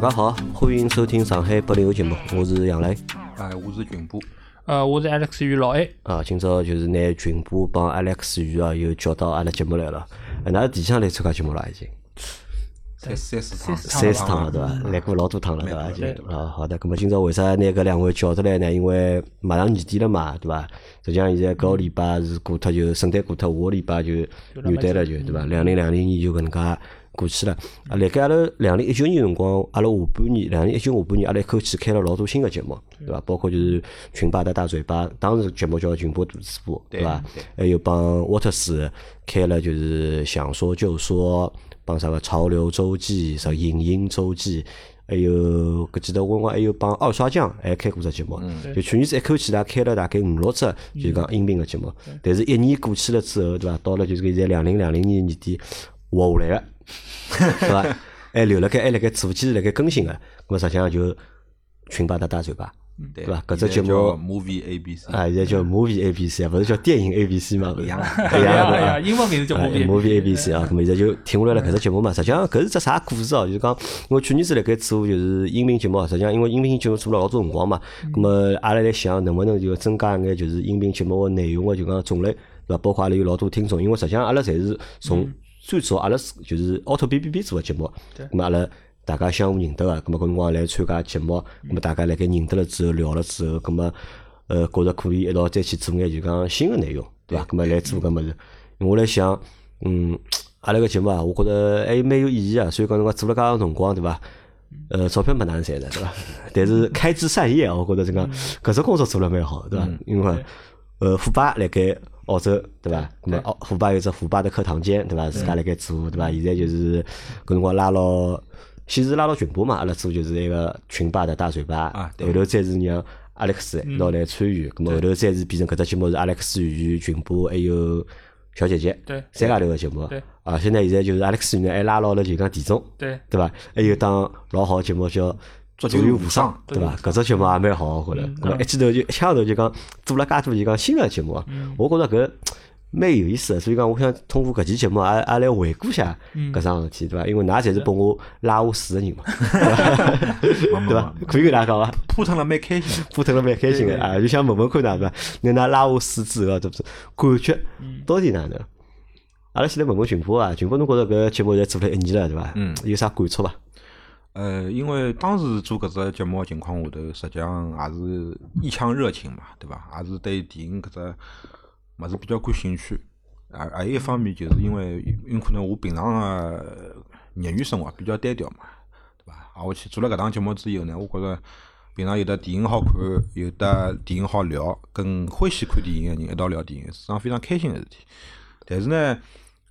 大家好，欢迎收听上海八零后节目，我是杨磊。哎，我是群波。呃，我是 Alex 与老 A。啊，今朝就是拿群波帮 Alex 与啊，又叫到阿拉节目来了。呃，㑚第几趟来参加节目了？已经三三四趟，三四趟了，对伐？来过老多趟了，对伐？已经啊，好的。咁么今朝为啥拿搿两位叫出来呢？因为马上年底了嘛，对伐？实际上现在搿个礼拜是过脱就圣诞过脱，下个礼拜就元旦了，就对伐？两零两零年就搿能介过去了。啊，辣盖阿拉两零一九年辰光，阿拉下半年两零一九下半年，阿拉一口气开了老多新个节目，对伐？包括就是群霸的大嘴巴，当时节目叫群播读书播，对伐？还有帮沃特斯开了就是想说就说，帮啥个潮流周记、啥影音周记。还有搿记得我还有帮二刷酱还开过只节目，就去年子一口气大开了大概五六只，就是讲音频个节目。但是一年过去了之后，对伐？到了就是现在两零两零年年底活下来个，是伐？还留辣盖还辣盖做，坚持辣盖更新个，咾么实际上就群霸的大嘴巴，对伐？搿只节目叫 Movie A B C 啊，现在叫 Movie A B C 啊，勿是叫电影 A B C 嘛？勿是一样哎呀哎呀，英文名字叫啊 Movie。A B C 啊，咁么现在就停下来了搿只节目嘛。实际上搿是只啥故事哦？就是讲，因为去年子辣盖做就是音频节目，实际上因为音频节目做了老多辰光嘛，咁么阿拉来想能勿能就增加一眼就是音频节目个内容个就讲种类，对伐？包括阿拉有老多听众，因为实际上阿拉侪是从最早阿拉是就是凹凸 B B B 做个节目，咁么阿拉。大家相互认得个，咁么搿辰光来参加节目，咁么大家辣盖认得了之后聊了之后，咁么呃觉着可以一道再去做眼就讲新个内容，对伐？咁么来做搿物事，我来想，嗯，阿拉个节目啊，我觉着还蛮有意义啊。所以讲辰光做了介长辰光，对伐？呃，钞票没哪能赚的，对伐？但是开枝散叶，我觉着这个搿只工作做了蛮好，对伐？因为呃，虎爸辣盖澳洲，对伐？那么澳虎爸有只虎爸的课堂间，对伐？自家辣盖做，对伐？现在就是搿辰光拉牢，先是拉牢群播嘛，阿拉做就是一个群霸的大嘴巴，后头再是让阿历克斯一道来参与，咁么后头再是变成搿只节目是阿历克斯与群播还有小姐姐，对三家头个节目对，啊，现在现在就是阿历克斯呢还拉牢了就讲田总，对，对伐？还有档老好个节目叫《足球无球无双对伐？搿只节目也蛮好，我觉着。咁么一记头就一枪头就讲做了介多就讲新个节目啊，我觉着搿蛮有意思个。所以讲，我想通过搿期节目也也来回顾下搿桩事体，对伐？因为㑚侪是拨我拉下水个人嘛，对伐？可以跟大家讲伐？扑腾了蛮开心的。扑腾了蛮开心个啊，就想问问看㑚对伐？拿㑚拉下水之后，对不是感觉到底哪能？阿拉先来问问群波啊，群波侬觉着搿节目现在做了一年了，对伐？嗯，有啥感触伐？呃，因为当时做搿只节目情况下头，实际上也是一腔热情嘛，对伐？也是对电影搿只物事比较感兴趣。啊，还有一方面就是因为有可能我平常个业余生活比较单调嘛，对伐？啊，我去做了搿档节目之后呢，我觉着平常有的电影好看，有的电影好聊，跟欢喜看电影个人一道聊电影，是桩非常开心个事体。但是呢，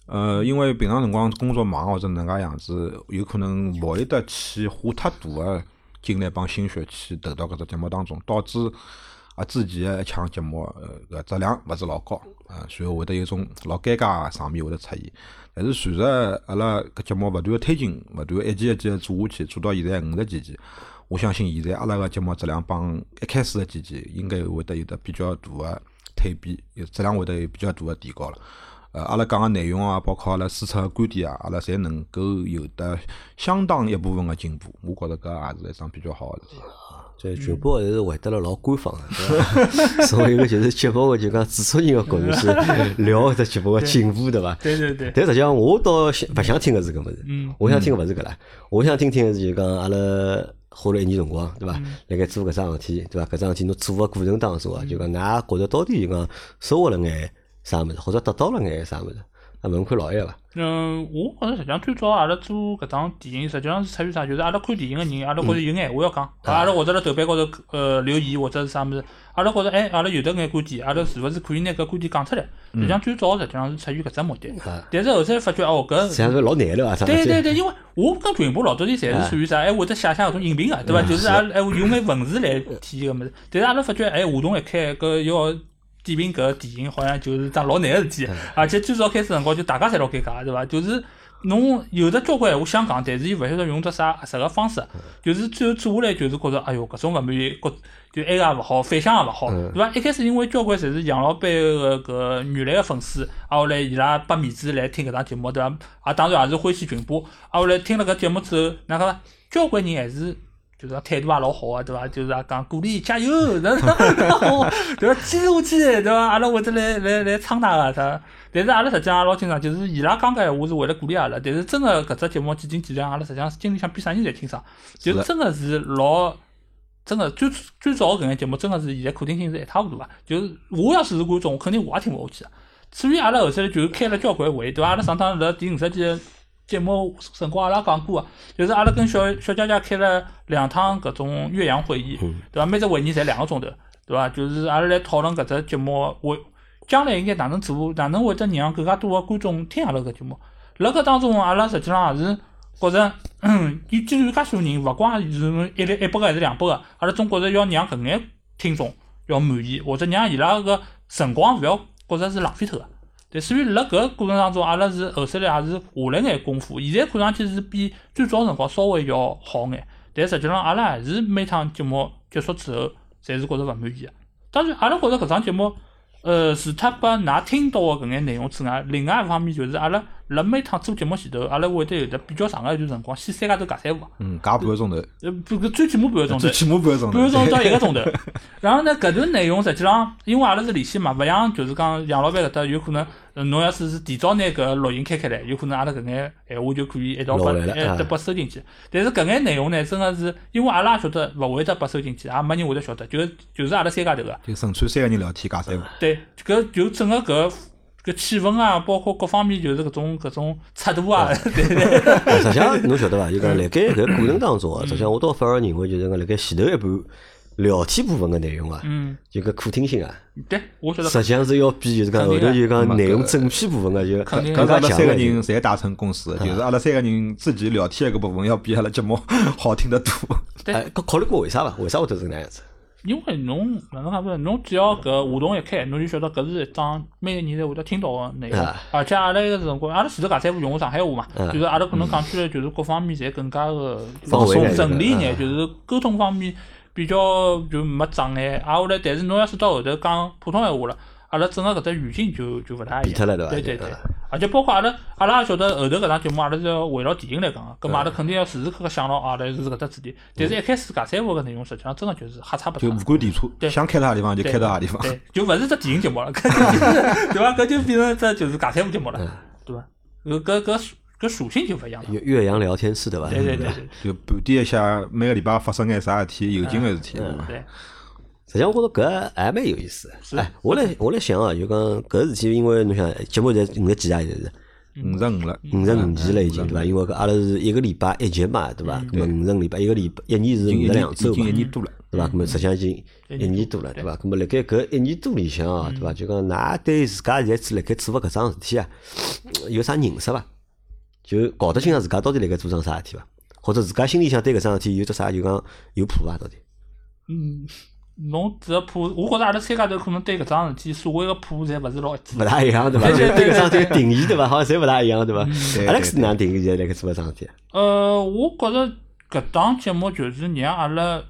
呃，因为平常辰光工作忙或者能介样子，有可能勿会得去花太大个精力帮心血去投到搿只节目当中，导致啊之前个一腔节目呃搿质量勿是老高啊，随后会得有种老尴尬个场面会得出现。但是随着阿拉搿节目勿断个推进，勿断个一期一期个做下去，做到现在五十几期，我相信现在阿拉个节目质量帮一开始个几期应该会得有得比较大个蜕变，质量会得有比较大个提高了。呃，阿拉讲个内容啊，包括阿拉输出个观点啊，阿拉侪能够有得相当一部分个进步。我觉着搿也是一桩比较好个事体。这全部还是回答了老官方个，对伐？作为一个就是节目个就讲制作人个角度去聊搿只节目个进步，对伐？对对对，但实际上我倒想勿想听个是搿物事，嗯我想听个勿是搿啦，我想听听个是就讲阿拉花了一年辰光，对伐？辣盖做搿桩事体，对伐？搿桩事体侬做个过程当中啊，就讲㑚觉着到底就讲收获了眼啥物事，或者得到了眼啥物事？啊，问问看老叶伐？嗯，我觉着实际上最早阿拉做搿档电影，实际上是出于啥？就是阿拉看电影个人，阿拉觉着有眼话要讲，阿拉或者辣豆瓣高头呃留言或者是啥物事，阿拉觉着哎，阿拉有得眼观点，阿拉是勿是可以拿搿观点讲出来？实际上最早实际上是出于搿只目的，但是后头发觉哦搿实际上是老难了啊，对对对，因为我跟群部老早点侪是属于啥，还会得写写搿种影评个，对伐？就是阿拉 用眼文字来体现搿物事。但是阿拉发觉，哎，话筒一开，搿要点评搿个电影，好像就是桩老难个事体。而且最早开始辰光，就大家侪老尴尬，对伐？就是侬有的交关闲话想讲，但是又勿晓得用只啥合适个方式，就是最后做下来就是觉着，哎哟，搿种勿满意，觉就埃个也勿好，反响也勿好，对伐？一开始因为交关侪是杨老板个搿原来个粉丝，啊后来伊拉拨面子来听搿档节目，对伐？啊当然也是欢喜群播，啊后来听了搿节目之后，哪个交关人还是。就是讲态度也老好个，对伐？就是也讲鼓励加油，对伐？对伐？坚持下去，对伐？阿拉会得来来来撑大个，啥？但是阿拉实际上也老清爽，就是伊拉讲搿闲话是为了鼓励阿拉，但是真个搿只节目几斤几两，阿拉实际上心里向比啥人侪清爽，就真个是老。真个最最早搿眼节目，真个是现在可听性是一塌糊涂啊。就是我要是是观众，我肯定我也听勿下去个。所以阿拉后头就开了交关会，对伐？阿拉上趟辣第五十集。节目辰光阿拉讲过个，就是阿拉跟小小佳佳开了两趟搿种岳阳会议，对伐？每只会议侪两个钟头，对伐？就是阿拉来讨论搿只节目会将来应该哪能做，哪能会得让更加多个观众听阿拉搿节目。辣搿当中，阿拉实际上也是觉着，嗯，既然介许多人，勿光是一一百个还是两百个，阿拉总觉着要让搿眼听众要满意，或者让伊拉个辰光勿要觉着是浪费脱个。对，所以辣搿过程当中，阿拉是后首来也是下了眼功夫。现在看上去是比最早辰光稍微要好眼，但实际上阿拉还是每趟节目结束之后，侪是觉着勿满意个。当然，阿拉觉着搿场节目，呃，除脱拨㑚听到个搿眼内容之外，另外一方面就是阿拉。辣每趟做节目前头，阿拉会得有得比较长个一段辰光，先三家头尬三胡。嗯，尬半个钟头。呃，不，最起码半个钟头。最起码半个钟头。半个钟头到一个钟头。然后呢，搿段内容实际上，因为阿拉是连线嘛，勿像就是讲杨老板搿搭有可能，侬要是是提早拿搿录音开开来，有可能阿拉搿眼闲话就可以一道拨一得拨收进去。但是搿眼内容呢，真个是因为阿拉也晓得勿会得拨收进去，也没人会得晓得，就就是阿拉三家头个。就纯粹三个人聊天尬三胡。对，搿就整个搿。搿气氛啊，包括各方面，就是搿种搿种尺度啊，对对。实际上，侬晓得伐？就讲辣盖搿过程当中啊，实际上我倒反而认为，就是讲辣盖前头一半聊天部分个内容啊，嗯，就搿可听性啊，对，我觉得实际上是要比就是讲后头就讲内容整批部分个就更加强。三个人侪达成共识，就是阿拉三个人自己聊天个部分要比阿拉节目好听得多。对，考考虑过为啥伐？为啥会得是那样子？因为侬哪能讲法？侬只要搿话筒一开，侬就晓得搿是一张每个人侪会得听到个内容。而且阿拉个辰光，阿拉前头搿三部用个上海话嘛，就是阿拉可能讲起来就是各方面侪更加个放松、顺利眼，就是沟通方面比较就没障碍。啊，后来但是侬要是到后头讲普通闲话了。阿拉整个搿只语境就就勿大一样，对对对，而且包括阿拉阿拉也晓得后头搿档节目阿拉是要围绕电影来讲个，搿么阿拉肯定要时时刻刻想到阿拉是搿只主题。但是一开始尬三胡个内容实际上真个就是瞎差不多，就无关电车，想开到啥地方就开到啥地方，对，就勿是只电影节目了，对伐？搿就变成只就是尬三胡节目了，对伐？搿搿搿搿属性就勿一样了。岳阳聊天室对伐？对对对，就盘点一下每个礼拜发生眼啥事体，有劲个事体，对。实际上，我觉着搿还蛮有意思。哎，我来我来想啊，就讲搿事体，因为侬想节目在五十几啊，现在是五十五了，五十五期了已经，对伐？因为搿阿拉是一个礼拜一集嘛，对伐？咾么五十礼拜一个礼拜一年是五十两周嘛，一年多了，对伐？咾么实际上已经一年多了，对伐？咾么辣盖搿一年多里向啊，对伐？就讲㑚对自家现在处辣盖做搿桩事体啊，有啥认识伐？就搞得清爽自家到底辣盖做桩啥事体伐？或者自家心里向对搿桩事体有只啥就讲有谱伐？到底？嗯。侬只谱，我觉着阿拉三家头可能对搿桩事体所谓个谱，侪勿是老一致。勿大一样对伐？对搿桩事体定义对伐？好像侪勿大一样对伐？阿拉是哪定义？现在辣盖做搿桩事体？呃，我觉着搿档节目就是让阿拉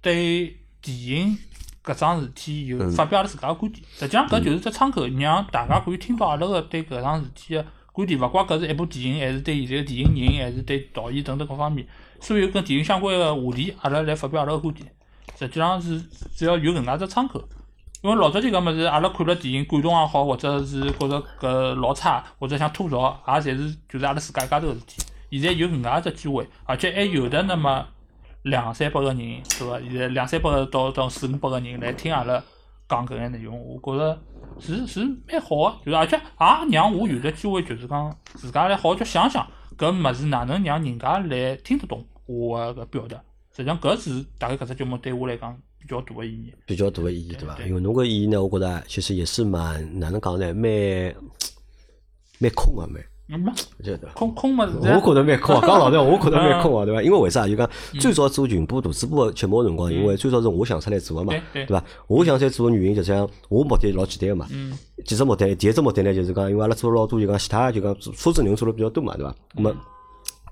对电影搿桩事体有发表阿拉自家个观点。实际上搿就是只窗口，让大家可以听到阿拉个对搿桩事体个观点。勿怪搿是一部电影，还是对现在个电影人，还是对导演等等各方面，所有跟电影相关个话题，阿拉来发表阿拉个观点。实际上是只要有搿能介只窗口，因为老早就搿物事，阿拉看了电影感动也好，或者是觉着搿老差，或者想吐槽，也侪是就是阿拉自家一家头个事体。现在有搿能介只机会，而且还有的那么两三百个人，对伐？现在两三百个到到四五百个人来听阿拉讲搿眼内容，我觉着是是蛮好个，就是而且也让我有的机会，就是讲自家来好好叫想想搿物事哪能让人家来听得懂我个表达。实际上，搿是大概搿只节目对我来讲比较大个意义。比较大个意义，对伐？因为侬个意义呢，我觉着其实也是蛮哪能讲呢，蛮蛮空个蛮。没，觉得空空嘛？我觉得蛮空啊！讲老实话，我觉得蛮空啊，对伐？因为为啥？就讲最早做群播、大主播节目个辰光，因为最早是我想出来做个嘛，对伐？我想出来做个原因，就像我目的老简单个嘛。几只目的，第一只目的呢，就是讲，因为阿拉做了老多就讲其他就讲车子内容做了比较多嘛，对伐？那么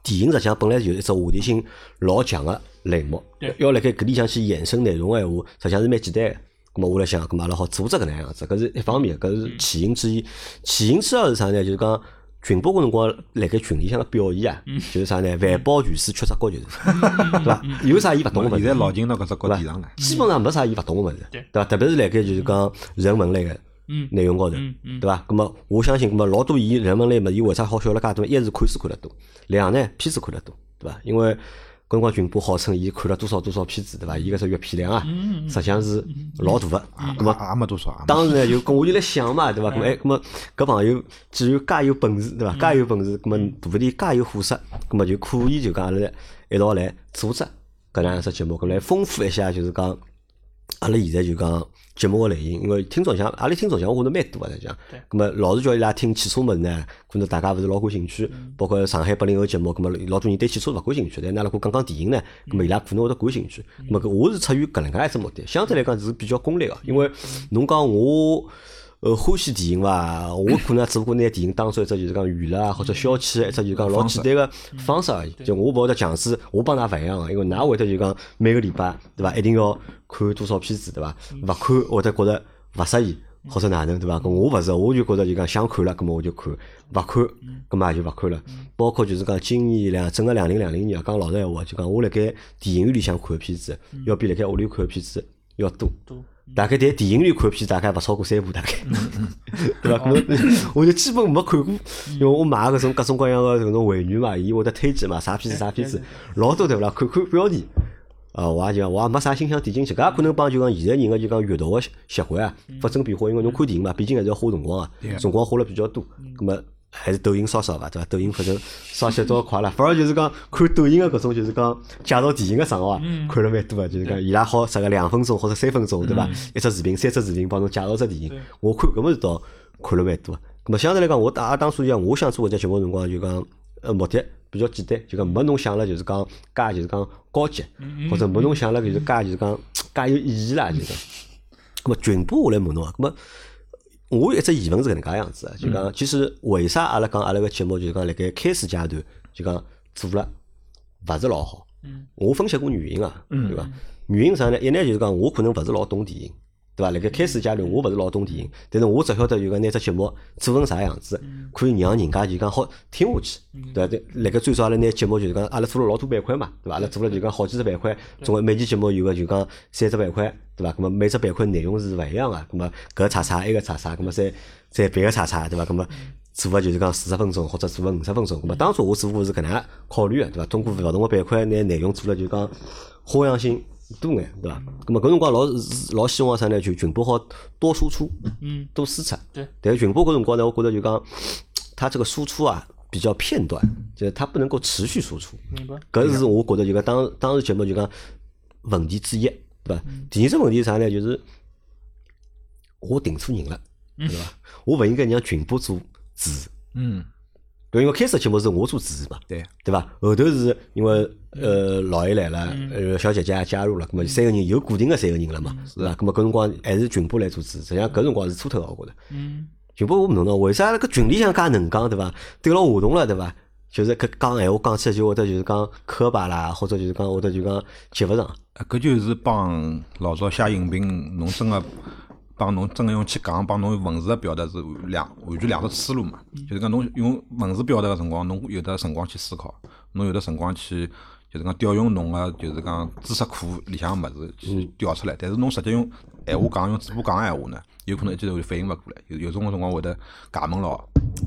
电影实际上本来就是一只话题性老强个类目，要辣盖搿里向去衍生内容个闲话，实际上是蛮简单个。咁么我来想，咁么阿拉好组织搿能样子，搿是一方面，搿是起因之一。起因之二是啥呢？就是讲群播个辰光辣盖群里向个表现啊，就是啥呢？万宝全书缺只角，就是，对伐？有啥伊勿懂个物事现在？老进到搿只角对地上了。基本上没啥伊勿懂个物事，对对伐？特别是辣盖就是讲人文类个嗯内容高头，对伐？咁么我相信，咁么老多伊人文类么，伊为啥好笑了介多？一是看书看得多，两呢片子看得多，对伐？因为搿辰光群播号称伊看了多少多少片子，对伐？伊搿只阅片量啊，实际上是老大个。咁么也也没多少，当时呢，就跟我就来想嘛，对伐？咁么哎，咁么搿朋友既然介有本事，对伐？介有本事，咁么大不里介有货色，咁么就可以就讲阿拉一道来组织搿能样只节目，咁来丰富一下，就是讲阿拉现在就讲节目个类型，因为听众像阿拉听众像我觉着蛮多个，实际上对。咁么老是叫伊拉听汽车物事呢，可能大家勿是老感兴趣，包括上海八零后节目，咁么老多人对汽车勿感兴趣，但那如果讲讲电影呢，咁么伊拉可能会得感兴趣。咁么我是出于搿能介一只目的，相对来讲是比较功利个，因为侬讲我。呃，欢喜电影伐？我可能只不过拿电影当作一只就是讲娱乐啊，或者消遣一只就是讲老简单个方式而已。就我勿会得强制，我帮㑚勿一样个，因为㑚会得就讲每个礼拜对伐，一定要看多少片子对伐？勿看会得觉着勿适意，或者哪能对伐？搿我勿是，我就觉着就讲想看了，葛末我就看；勿看，葛末也就勿看了。包括就是讲今年两整个两零两零年啊，讲老实闲话，就讲我辣盖电影院里向看个片子，要比辣盖屋里看个片子要多。多大概在电影院看片，大概勿超过三部，大概，对伐？咁么 我就基本没看过，因为我买搿种各种各样个搿种会员嘛，伊会得推荐嘛，啥片子啥片子，老多对勿啦？看看标题，啊，我也就我也没啥心想点进去，搿也可能帮就讲现在人个就讲阅读个习惯啊发生变化，因为侬看电影嘛，毕竟还是要花辰光啊，辰光花了比较多，咁么。还是抖音烧烧伐，对伐？抖音反正烧起来多快了，反而就是讲看抖音个搿种就是讲介绍电影个账号啊，看了蛮多个，就是讲伊拉好啥个两分钟或者三分钟，对伐？一只视频、三只视频帮侬介绍只电影，我看搿么是倒看了蛮多个。咁么相对来讲，我也当初讲，我想做搿只节目辰光就讲，呃，目的比较简单，就讲没侬想了就是讲介就是讲高级，或者没侬想了就是介就是讲介有意义啦，就是讲。咁么群播我来问侬啊，咁么。我有一只疑问是搿能介样子啊，就讲其实为啥阿拉讲阿拉个节目就是讲辣盖开始阶段就讲做了勿是老好。我分析过原因啊，对伐？原因啥呢？一呢就是讲我可能勿是老懂电影，对伐？辣盖开始阶段我勿是老懂电影，但是我只晓得就讲拿只节目做成啥样子，可以让人家就讲好听下去，对伐？对，辣盖最早阿拉拿节目就是讲阿拉做了老多板块嘛，对伐？阿拉做了就讲好几只板块，总归每期节目有个就讲三只板块，对伐？咁么每只板块内容是勿一样个，咁么搿个叉叉，埃个叉叉，咁么再再别个叉叉，对伐？咁么做个就是讲四十分钟或者做个五十分钟，咁么当初我只不过是搿能样考虑个，对伐？通过勿同个板块拿内容做了就讲花样性多眼，对伐？咁么搿辰光老老希望啥呢？就群播好多输出，嗯，多输出。对。但是群播搿辰光呢，我觉得就讲它这个输出啊比较片段，就是它不能够持续输出。明白。搿是我觉得就讲当当时节目就讲问题之一，对伐？第二只问题是啥呢？就是我定错人了，对伐？我勿应该让群播做主，嗯，对，因为开始节目是我做主持嘛，对，对伐？后头是因为呃老爷来了，呃小姐姐也加入了，咁么三个人有固定的三个人了嘛，是伐？咁么搿辰光还是群播来做主持，实际上搿辰光是错脱个，我觉着。嗯，群播我勿懂喏，为啥搿群里向介能讲，对伐？对牢话筒了，对伐？就是搿讲闲话讲起来就会得就是讲磕巴啦，或者就是讲会得就讲接勿上。啊搿就是帮老早写影评，侬真个帮侬真个用去讲，帮侬用文字个表达是两完全两只思路嘛。就是讲侬用文字表达个辰光，侬有的辰光去思考，侬有的辰光去就是讲调用侬个就是讲知识库里向个物事去调出来。但是侬直接用闲话讲，用嘴巴讲个闲话呢，有可能一记头就反应勿过来。有有种个辰光会得假闷牢。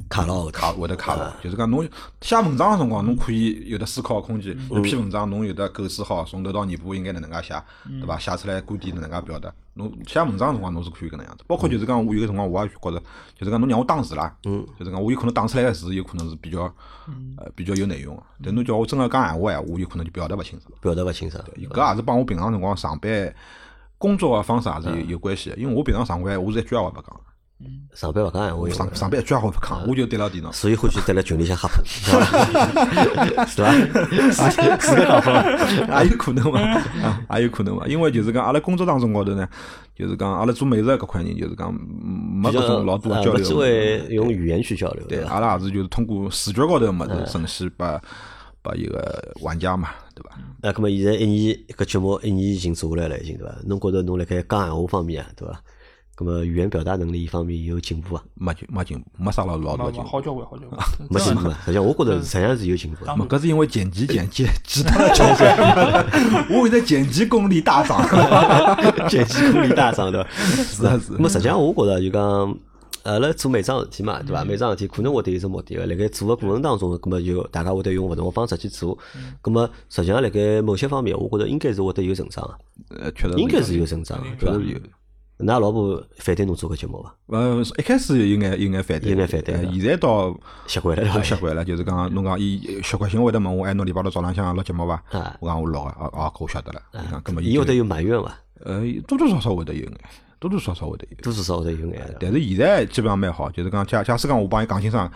卡牢个卡会得卡牢，就是讲侬写文章个辰光，侬可以有得思考个空间。一篇文章侬有得构思好，从头到尾部应该哪能介写，对伐？写出来观点哪能介表达。侬写文章个辰光，侬是可以搿能样子。包括就是讲，我有个辰光我也觉着，就是讲侬让我打字啦，就是讲我有可能打出来个字有可能是比较呃比较有内容个。但侬叫我真个讲闲话闲话，有可能就表达勿清爽。表达勿清爽。搿也是帮我平常辰光上班工作个方式也是有有关系个。因为我平常上班我是一句闲话勿讲。上班勿讲闲话，上上班一句闲话勿讲，我就对牢电脑。所以欢喜在辣群里向瞎喷，是伐？是 伐？自个讲法，也有可能嘛，啊，也有可能嘛，因为就是讲阿拉工作当中高头呢，就是讲阿拉做美食搿块人，就是讲没搿种老多呃交没机会。用语言去交流，对，伐？阿拉也是就是通过视觉高头物事呈现拨拨一个玩家嘛，对伐？那葛么现在一年搿节目一年已经做下来了，已经对伐？侬觉着侬辣盖讲闲话方面啊，对伐？葛么语言表达能力一方面有进步啊？没进没进步，没啥老老大没进步。好交关，好交关。没进步啊？实际上我觉着实际上是有进步搿是因为剪辑剪辑其他的交关，我现在剪辑功力大涨。剪辑功力大涨对伐？是啊是那么实际上我觉得就讲，阿拉做每桩事体嘛，对伐？每桩事体可能会得有只目的个，辣盖做个过程当中，葛么就大家会得用勿同个方式去做。葛么实际上辣盖某些方面，我觉得应该是会得有成长个，呃，确实应该是有成长个，对伐？有。㑚老婆反对侬做搿节目伐？呃，一开始有眼有眼反对，有眼反对呃现在倒习惯了习惯了，就是讲侬讲伊习惯性会得问我，哎，侬礼拜六早浪向录节目伐啊？我讲我录个，哦哦，搿我晓得了。伊讲，葛末伊伊会得有埋怨伐？呃，多多少少会得有眼，多多少少会得有。多多少少会得有眼。但是现在基本上蛮好，就是讲假假使讲我帮伊讲清爽，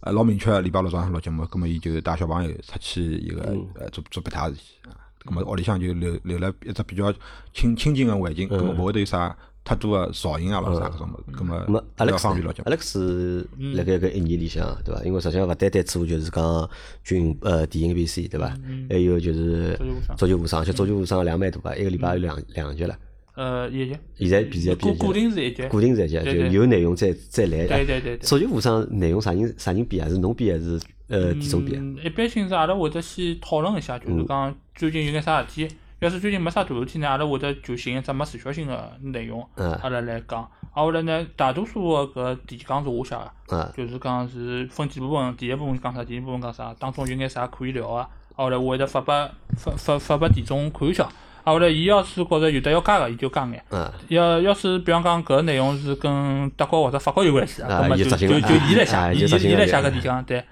呃，老明确，礼拜六早上录节目，葛么伊就带小朋友出去一个呃做做别他事体啊。葛末屋里向就留留了一只比较清清静个环境，葛么勿会得有啥太多个噪音啊，咾啥搿种物事，葛末咁么比较 Alex 方便录节目。Alex 辣盖搿一年里向，对伐？因为实际上勿单单做就是讲军呃电影 B C 对伐？还有就是足球无双，而且足球无双量蛮大个，一个礼拜有两两集了。呃，一集，现在现在固固定是一集，固定是一集，就对对有内容再再来。对对对对足球无双内容啥人啥人编啊？是侬编还是呃田总编？嗯，一般性是阿拉会得先讨论一下，就是讲最近有眼啥事体。要是最近没啥大事体呢，阿拉会得就寻一只没时效性个内容，嗯阿拉来讲。啊，后来呢，大多数个搿提纲是我写个，啊就是讲是分几部分，第一部分讲啥，第二部分讲啥，当中有眼啥可以聊个，啊，后来我会得发拨发发发拨田总看一下。啊，后来伊要是觉着有得要加个，伊就加眼。啊要要是比方讲搿个内容是跟德国或者法国有关系，啊咁么就就就伊来啊写，伊伊来写搿提纲，对。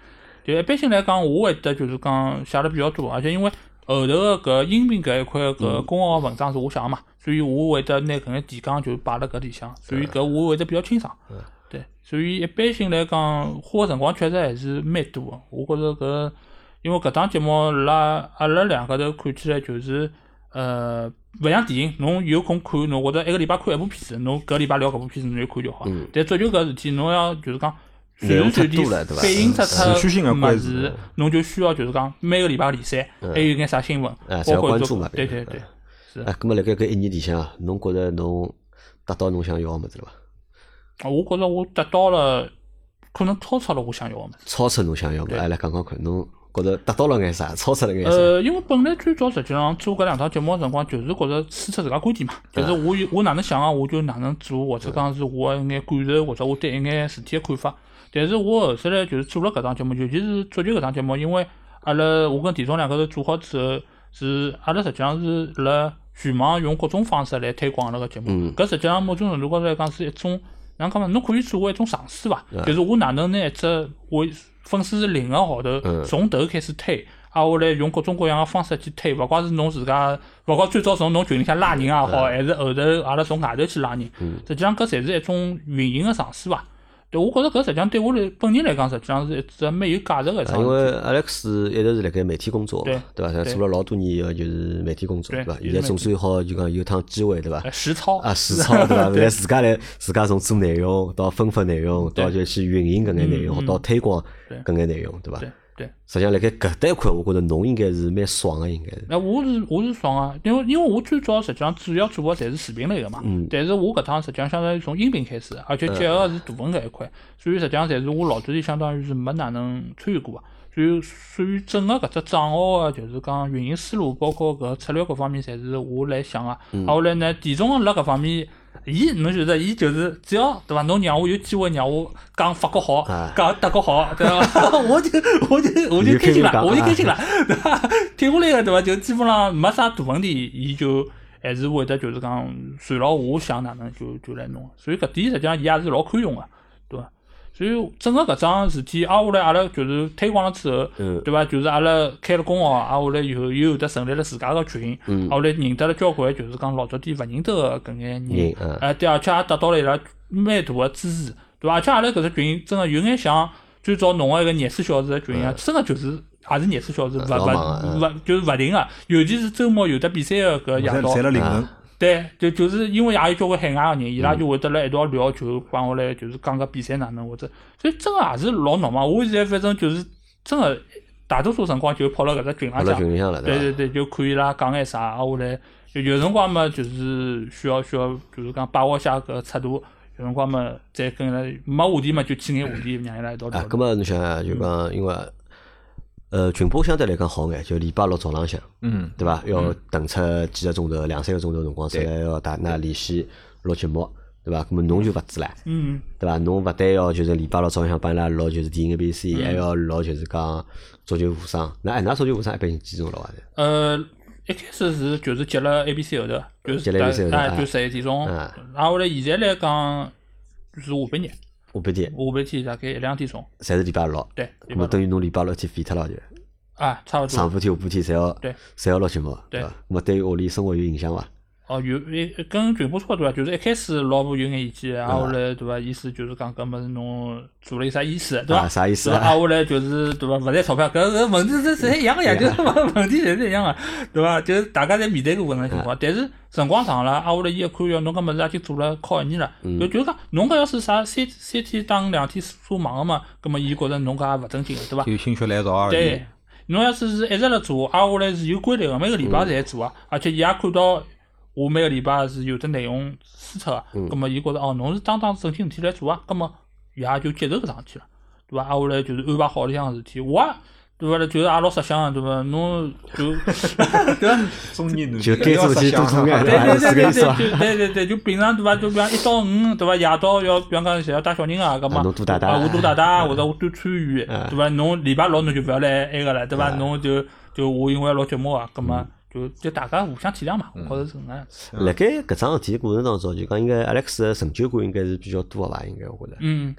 就一般性来讲，我会得就是讲写了比较多，而且因为后头个搿音频搿一块搿公号文章是我写个嘛，所以我会得拿搿眼提纲就摆辣搿里向，所以搿我会得比较清爽。对，所以一般性来讲，花个辰光确实还是蛮多个。我觉着搿，因为搿档节目辣阿拉两个头看起来就是，呃，勿像电影，侬有空看，侬或者一个礼拜看一部片子，侬搿礼拜聊搿部片子侬就看就好。但足球搿事体，侬要就是讲。内容太随时随地多了对伐反映出持续性的物关注事，侬就需要就是讲每个礼拜联赛，还有眼啥新闻，包括这关注嘛。对对对，是。啊，咁么辣盖搿一年里向啊，侬觉着侬达到侬想要个物事了伐？我觉着我达到了，可能超出了我想要个物事。超出侬想要个，哎，来讲讲看，侬觉着达到了眼啥？超出了眼啥？呃，因为本来最早实际上做搿两档节目个辰光，就是觉着输出自家观点嘛，就是我有我哪能想个，我就哪能做，或者讲是我个一眼感受，或者我对一眼事体个看法。但是我后头来就是做了搿档节目，尤其是足球搿档节目，因为阿拉我跟田总两个头做好之后，是阿拉实际上是辣全网用各种方式来推广阿拉个节目。搿实际上某种程度高头来讲是一种，哪能讲嘛？侬可以作为一种尝试伐？就是我哪能拿一只我粉丝是零个号头从头开始推。啊，我来用各种各样个方式去推，勿怪是侬自家，勿怪最早从侬群里向拉人也好，还是后头阿拉从外头去拉人，实际上搿侪是一种运营个尝试伐。对，我觉着搿实际上对我来本人来讲，实际上是一只蛮有价值个因为。Alex 一直是辣盖媒体工作嘛对，对伐？对做了老多年个就是媒体工作，对对伐？现在总算好就讲有趟机会，对伐？呃实操啊，实操对伐？来自家来自家从做内容到分发内容，到就去运营搿眼内容，到推广搿眼内容，对伐？对对。实际上辣盖搿搭一块，我觉着侬应该是蛮爽个，应该是。那我是我是爽啊，因为因为我最早实际上主要做个侪是视频类个嘛，嗯但是我搿趟实际上相当于从音频开始，而且结合个是图文搿一块，所以实际上侪是我老早里相当于是没哪能参与过个。所以所以整个搿只账号个，就是讲运营思路，包括搿策略各方面，侪是我来想个。啊，后来呢，田总辣搿方面，伊侬晓得，伊就是只要对伐？侬让我有机会让我讲法国好啊，讲德国好，对伐？我就 我就我就开心了，我就开心了，对伐？听下来个对伐？就基本上没啥大问题，伊就还是会得就是讲随牢我想哪能就就来弄。所以搿点实际上伊也是老宽容个？所以整个搿桩事体，挨下来阿拉就是推广了之后，嗯。对伐？就是阿拉开了公号，挨下来以后又有得成立了自家个群，嗯。挨下来认得了交关就是讲老早点勿认得个搿眼人。哎对，而且也得到了伊拉蛮大个支持。对伐？而且阿拉搿只群真个有眼像最早弄个一个廿四小时个群一样，真个就是也是廿四小时，勿勿勿就是勿停个，尤其是周末有的比赛个搿夜侪到对，就就是因为也有交关海外个人，伊拉嗯就会得来一道聊，就帮我来就是讲个比赛哪能或者，所以真个也是老闹嘛。我现在反正就是真个大多数辰光就泡辣搿只群里向了，对对对，就看伊拉讲眼啥，啊我来有有辰光嘛就是需要需要就是讲把握下搿尺度，有辰光嘛再跟伊拉没话题嘛就起眼话题，让伊拉一道聊啊，。搿么侬想啊，就讲因为呃群播相对来讲好眼，就礼拜六早浪向，嗯，对伐？要腾出几个钟头、两三个钟头辰光出来，要大家联系录节目，对伐？咁么侬就勿止唻，嗯，对伐？侬勿但要就是礼拜六早浪向帮伊拉录就是电影比赛，嗯还要录就是讲足球无双。那哎，㑚足球无双一般性几钟录啊？呃，一开始是就是接了 A B C 后头，就是接了 ABC 后头哎啊就十一点钟，啊然后来现在来讲就是下半日。下半天下半天大概一两点钟，侪是礼拜六，对，那么等于侬礼拜六一天废脱了就。啊，差不多。上半天、下半天侪要对侪要录节目，对伐？咁么对于屋里生活有影响伐？哦，有一跟群播差不多啊，就是一开始老婆有眼意见，嗯啊，后来对伐？意思就是讲搿物事侬做了有啥意思，对啊伐？啥意思啊对伐？啊，后来就是对伐？勿赚钞票，搿搿问题是侪一样个呀，就是 问题侪是一样个，对伐？就是大家侪面对搿问题情啊况，但是辰光长了，啊，后来伊一看哟，侬搿物事已经做了靠一年了，嗯就就是讲侬搿要是啥三三天当两天做忙个嘛，搿么伊觉着侬搿也勿正经个，对伐？有心血来潮而已对。，侬要是是一直辣做，挨下来是有规律个，每个礼拜侪做啊，而且伊也看到我每个礼拜是有只内容输出个，葛末伊觉着哦，侬是当当正经事体来做啊，葛末伊也就接受搿桩事体了，对伐？挨下来就是安排好里向个事体，我也对伐？就是也老识相个，对伐？侬就 对伐？中年男就该做事体多做眼对对吧对对对对，就对对对，就平常对伐？就比方一到五对伐？夜到要比方讲侪要带小人啊，搿么啊侬多带带啊我多带带，或者我多参与，啊对伐？侬礼拜六侬就勿要来埃个了，对伐？啊侬就就我因为要录节目啊，搿么就就大家互相体谅嘛，我觉着是搿能样子。辣盖搿桩事体过程当中，就讲应该 Alex 的成就感应该是比较多个伐？应该我觉着。嗯，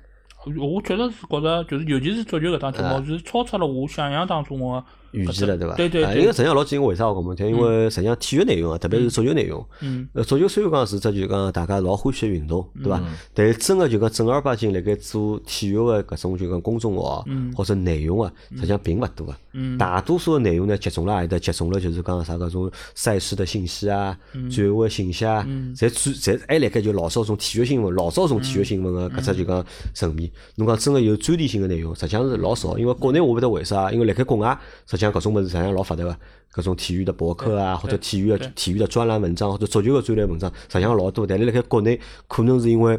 我确实是觉着，就是尤其是足球搿档节啊目，是超出了我想象当中个预期了，对伐？对对对啊因为实际上老几个为啥我讲嘛？因为实际上体育内容啊，特别是足球内容，嗯呃，足球虽然讲是只就讲大家老欢喜个运动，对伐？但是真个就讲正儿八经辣盖做体育个搿种就讲公众号或者内容啊，实际上并勿多个。嗯大多数个内容呢，集中辣何里搭？集中了就是讲啥搿种赛事的信息啊、转会信息啊，侪主侪还辣盖就老早种体育新闻、老早种体育新闻个搿只就讲层面。侬讲真个有专题性个内容，实际上是老少。因为国内我勿晓得为啥，因为辣盖国外，实际上搿种物事实际上老发达个。搿种体育的博客啊，或者体育的体育的专栏文章，或者足球的专栏文章，实际上老多。但是辣盖国内，可能是因为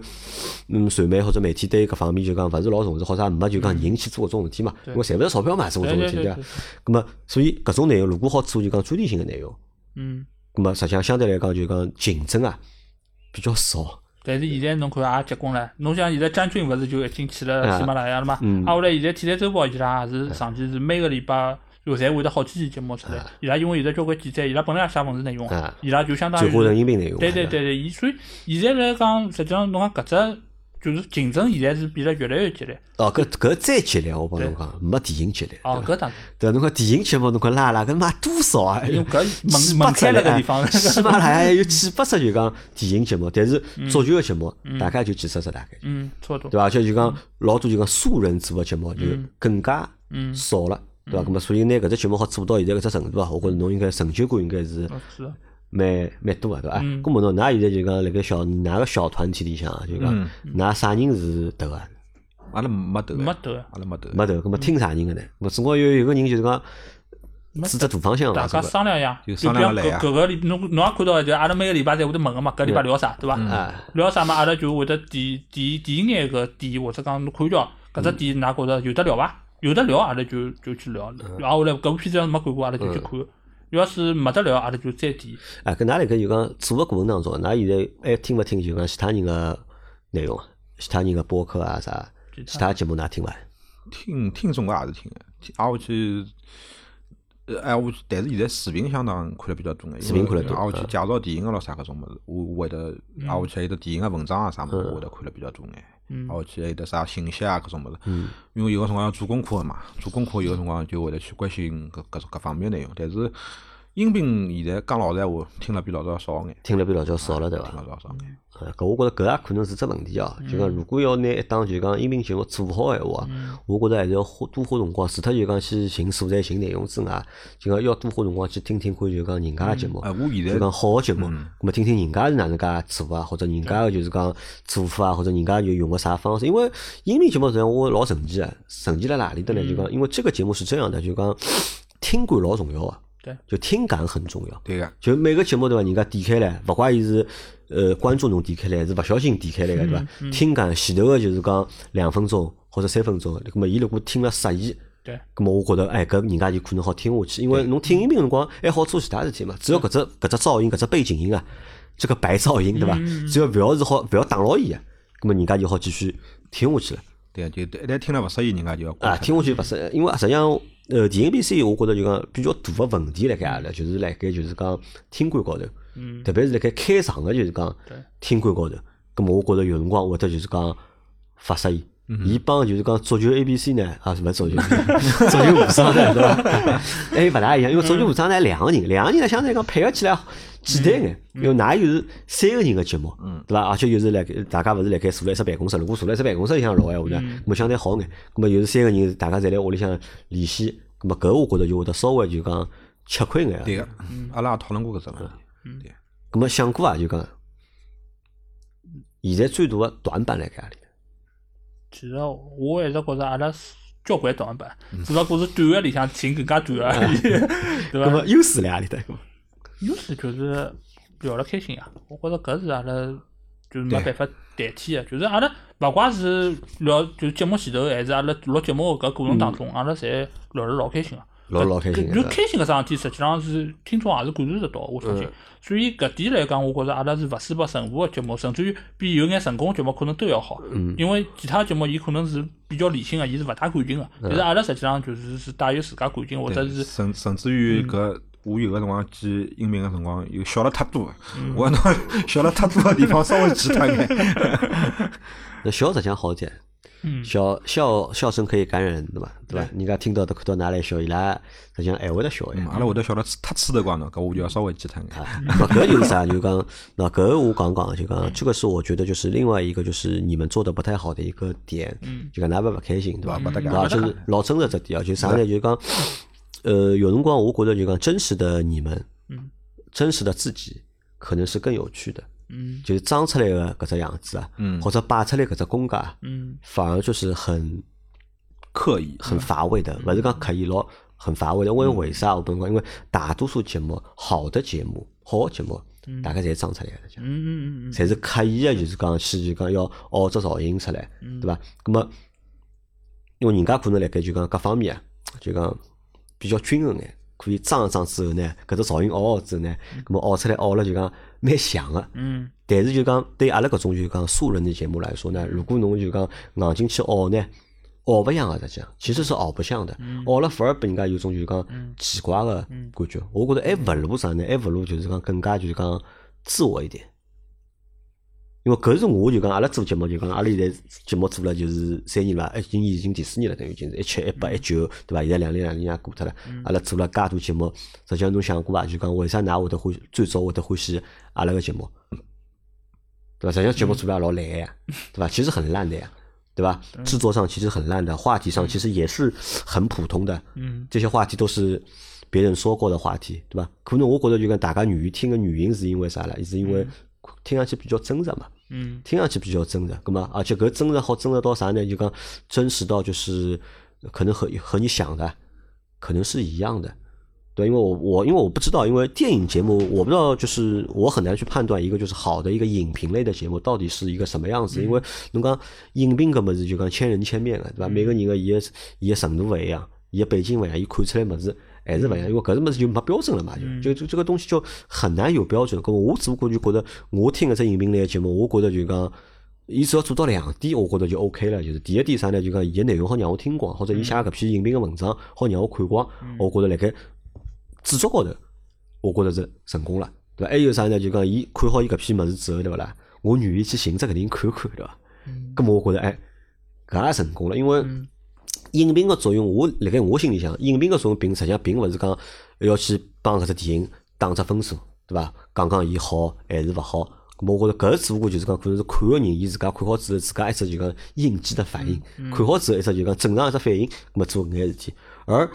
嗯传媒或者媒体对搿方面就讲勿是老重视，或者也没就讲人去做搿种事体嘛，因为赚勿着钞票嘛，做搿种事体对伐？咁么，所以搿种内容如果好做就讲专题性的内容，嗯。咁么实际上相对来讲就讲竞争啊比较少。但是现在侬看也结棍了，侬像现在詹俊勿是就已经去了喜马拉雅了嘛？嗯啊，后来现在体坛周报伊拉也是长期是每个礼拜就侪会得好几期节目出来。伊拉因为现在交关记者，伊拉本来也写文字内容啊，伊拉就相当于转化成音频内容。对对对对，伊所以现在来讲，实际上侬讲搿只就是竞争现在是变得越来越激烈。哦，搿搿再激烈，我帮侬讲，没电影激烈。哦，搿当然，对，侬看电影节目，侬看拉拉搿妈多少啊？因为搿 几门门开了个地方，喜马拉雅有几百只就讲电影节目，但是足球个节目大概就几十只大概，嗯，差不多。对伐？而且就讲老多就讲素人做个节目就更加嗯少了，对伐？咁么所以拿搿只节目好做到现在搿只程度啊，我觉着侬应该成就感应该是蛮蛮多个，对伐？嗯咁么侬㑚现在就讲辣盖小㑚个小团体里向啊，就讲嗯㑚啥人是头啊？阿拉没头，没头阿拉没头。没头，咁么听啥人个呢？我总归有有个人就是讲指只大方向大伐？家？商量一下就比方搿搿个礼，侬侬也看到，就阿拉每个礼拜侪会得问个嘛，搿礼拜聊啥，对伐？啊，聊啥嘛，阿拉就会得提提提眼搿点，或者讲侬看叫搿只点，㑚觉着有得聊伐？有的聊，阿拉就就去聊。然后后来搿部片子要是没看过，阿拉就去看。要是没得聊，阿拉就再提。哎，搿㑚辣盖就讲做个过程当中，㑚现在还听勿听就讲其他人个内容啊？其他人个播客啊啥？其他节目㑚听伐？听听总归也是听的，听挨下去，呃，挨下去，但是现在视频相当看了比较多眼，视频看了多挨下去介绍电影个咯啥搿种物事，我我会得挨下去还有得电影个文章啊啥物事，我会得看了比较多眼。挨下去还有得啥信息啊搿种物事，因为有个辰光要做功课个嘛，做功课有个辰光就会得去关心搿搿种各方面个内容，但是音频现在讲老实闲话，听了比老早少眼，听了比老早少了，对伐听？了老早少眼。呃，搿我觉着搿也可能是只问题哦。就讲如果要拿一档就讲音频节目做好闲话，我觉着还是要花多花辰光，除脱就讲去寻素材、寻内容之外，就讲要多花辰光去听听看就讲人家个节目，哎，我现在就讲好个节目，咁么听听人家是哪能介做啊，或者人家个就是讲做法啊，或者人家就用个啥方式。因为音频节目实际上我老神奇啊，神奇辣哪里的呢？就讲因为这个节目是这样的，就讲听感老重要啊，对，就听感很重要。对个，就每个节目对伐？人家点开来，勿怪伊是呃观众侬点开来，是勿小心点开来个对伐？听讲前头个就是讲两分钟或者三分钟，咁么伊如果听了适意，对，咁么我觉得哎，搿人家就可能好听下去，因为侬听音频辰光还好做其他事体嘛，只要搿只搿只噪音搿只背景音啊，这个白噪音对伐？只要勿要是好勿要打扰伊个，咁么人家就好继续听下去了。对啊，就一旦听了勿适意，人家就要啊，听下去勿适，因为实际上，呃，电影 BC 我觉着就讲比较大个问题辣盖阿里，就是辣盖就是讲听感高头，嗯特别是辣盖开场个就是讲对听感高头，咁么我觉着有辰光会得就是讲发适意。嗯伊帮就是讲足球 A B C 呢，啊，是勿是足球？足球无双呢，对伐？还 勿大一样，因为足球无双呢两个人，两个人呢相对来讲配合起来简单眼，因为㑚又是三个人个节目，嗯对伐？而且又是辣盖大家勿是辣盖坐辣一只办公室，如果坐辣一只办公室里向录闲话呢，嗯咁么相对好眼。咁么又是三个人，大家侪辣屋里向联系，咁么搿我觉着就会得稍微就讲吃亏眼。对个，阿拉也讨论过搿只问题。对，咁么想过啊，就讲现在最大个短板辣盖何里？其实我一直觉着阿拉是交关短板，只不过是短个里向寻更加短而已，对伐咁么？优势辣何里搭？优势就是聊了开心呀，我觉着搿是阿拉就是没办法代替个，就是阿拉勿管是聊就是节目前头，还是阿拉录节目个搿过程当中，阿拉侪聊了老开心个。老老开心就开心搿桩事体，实际上是听众也是感受得到，我相信。所以搿点来讲，我觉着阿拉是勿输拨任何个节目，甚至于比有眼成功个节目可能都要好。嗯因为其他节目伊可能是比较理性个，伊是勿带感情个。但是阿拉实际上就是是带有自家感情，或者是甚甚至于搿我有个辰光记音频个辰光，有笑了太多，我拿笑了太多个地方稍微记脱眼。那笑实际上好点，嗯笑笑笑声可以感染人，对伐？对吧？人家听到的看到㑚来笑，伊拉实际上还会得笑呀。阿拉会得笑了太刺头光了，搿我就要稍微记脱眼。那搿就是啥？就讲那搿我讲讲，就讲这个是我觉得就是另外一个就是你们做的不太好的一个点，就讲㑚勿勿开心，对伐？勿搭界啊，就是老真实这点啊，就啥呢？就讲呃，有辰光我觉得就讲真实的你们，嗯真实的自己可能是更有趣的，嗯。就是装出来的搿只样子啊，嗯。或者摆出来搿只风格啊，嗯。反而就是很刻意，很乏味的，勿是讲刻意老，很乏味的。因为为啥？我跟你讲，因为大多数节目，好的节目，好的节目，大概侪装出来的，嗯嗯嗯侪是刻意的，就是讲去就讲要熬只造型出来，对伐？那么，因为人家可能辣盖就讲各方面啊，就讲比较均衡眼，可以装一装之后呢，搿只造型凹凹之后呢，那么凹出来凹了就讲蛮像个。嗯但是就讲对阿拉搿种就讲素人的节目来说呢，如果侬就讲硬劲去熬呢，熬勿像个实际上，其实是熬不像的，熬了反而拨人家有种就是讲奇怪个感觉。我觉得还勿如啥呢？还勿如就是讲更加就是讲自我一点。因为搿是我就讲阿拉做节目就讲阿拉现在节目做了就是三年了，今年已经第四年了，等于已经是一七一八一九对伐？现在两零两零年过脱了，阿拉做了介多节目，实际上侬想过伐？就讲为啥㑚会得欢喜最早会得欢喜阿拉个节目？对吧？实际上节目做得也老烂呀，对吧？其实很烂的呀，对吧？制作上其实很烂的，话题上其实也是很普通的。嗯这些话题都是别人说过的话题，对吧？可能我觉得就跟大家愿意听的原因是因为啥呢？是因为听上去比较真实嘛，嗯听上去比较真实，咁么而且搿真实好真实到啥呢？就讲真实到就是可能和和你想的可能是一样的。对，因为我我因为我不知道，因为电影节目我不知道，就是我很难去判断一个就是好的一个影评类的节目到底是一个什么样子。因为侬讲影评搿物事就讲千人千面个，对伐？每个人个伊个伊个程度勿一样，伊个背景勿一样，伊看出来物事还是勿一样。因为搿只物事就没标准了嘛，就就就这个东西就很难有标准。搿么我只不过就觉得我听搿只音频类个节目，我觉得就讲。伊只要做到两点，我觉得就 OK 了。就是第一点啥呢？就讲伊个内容好让我听光，或者伊写搿篇音频个文章好让我看光，我觉得辣盖制作高头，我觉得是成功了，对伐？还有啥呢？就讲伊看好伊搿篇物事之后，对勿啦？我愿意去寻只搿人看看，对伐？咁么我觉得哎，搿也成功了，因为影评个作用，我辣盖我心里向，影评个作用并实际上并勿是讲要去帮搿只电影打只分数，对伐？讲讲伊好还是勿好。咁我觉着搿只不过就是讲可能是看个人伊自家看好之后自家一只就讲应激的反应，看好之后一只就讲正常一只反应，咁么做搿眼事体。而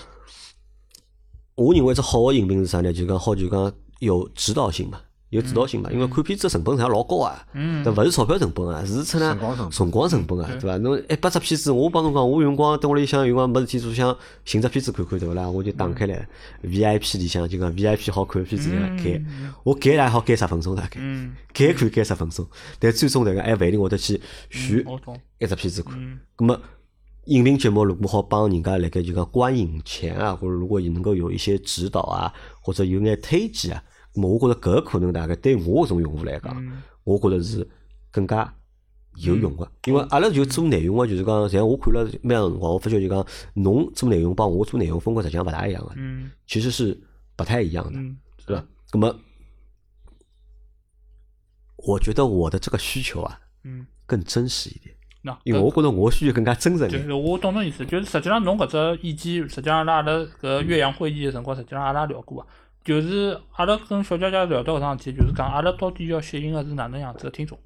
我认为一只好个影评是啥呢？就讲好就讲有指导性嘛。有指导性嘛？因为看片子成本实际上老高啊，但勿是钞票成本啊，是出呢辰光成本啊，对伐？侬一百只片子，我帮侬讲，我有辰光等屋里向有辰光没事体做，想寻只片子看看，对勿啦？我就打开来 VIP 里向就讲 VIP 好看个片子来开，我改也好改十分钟大概，改看改十分钟，但最终大概还勿一定会得去选一只片子看。咁么影评节目如果好帮人家辣盖就讲观影前啊，或者如果能够有一些指导啊，或者有眼推荐啊。我觉着搿个可能大概对我搿种用户来讲，我觉着是更加有用个，因为阿拉就做内容个，就是讲，像我看了蛮长辰光，我发觉就讲，侬做内容帮我做内容风格实际上勿大一样个，其实是不太一样的，是吧？那么，我觉得我的这个需求啊，嗯更真实一点，因为我觉得我需求更加真实一点。就是我懂侬意思，就是实际上侬搿只意见，实际上阿拉搿岳阳会议个辰光，实际上阿拉聊过啊。就是阿拉跟小姐姐聊到搿桩事体，就是讲阿拉到底要吸引个是哪能样子个听众？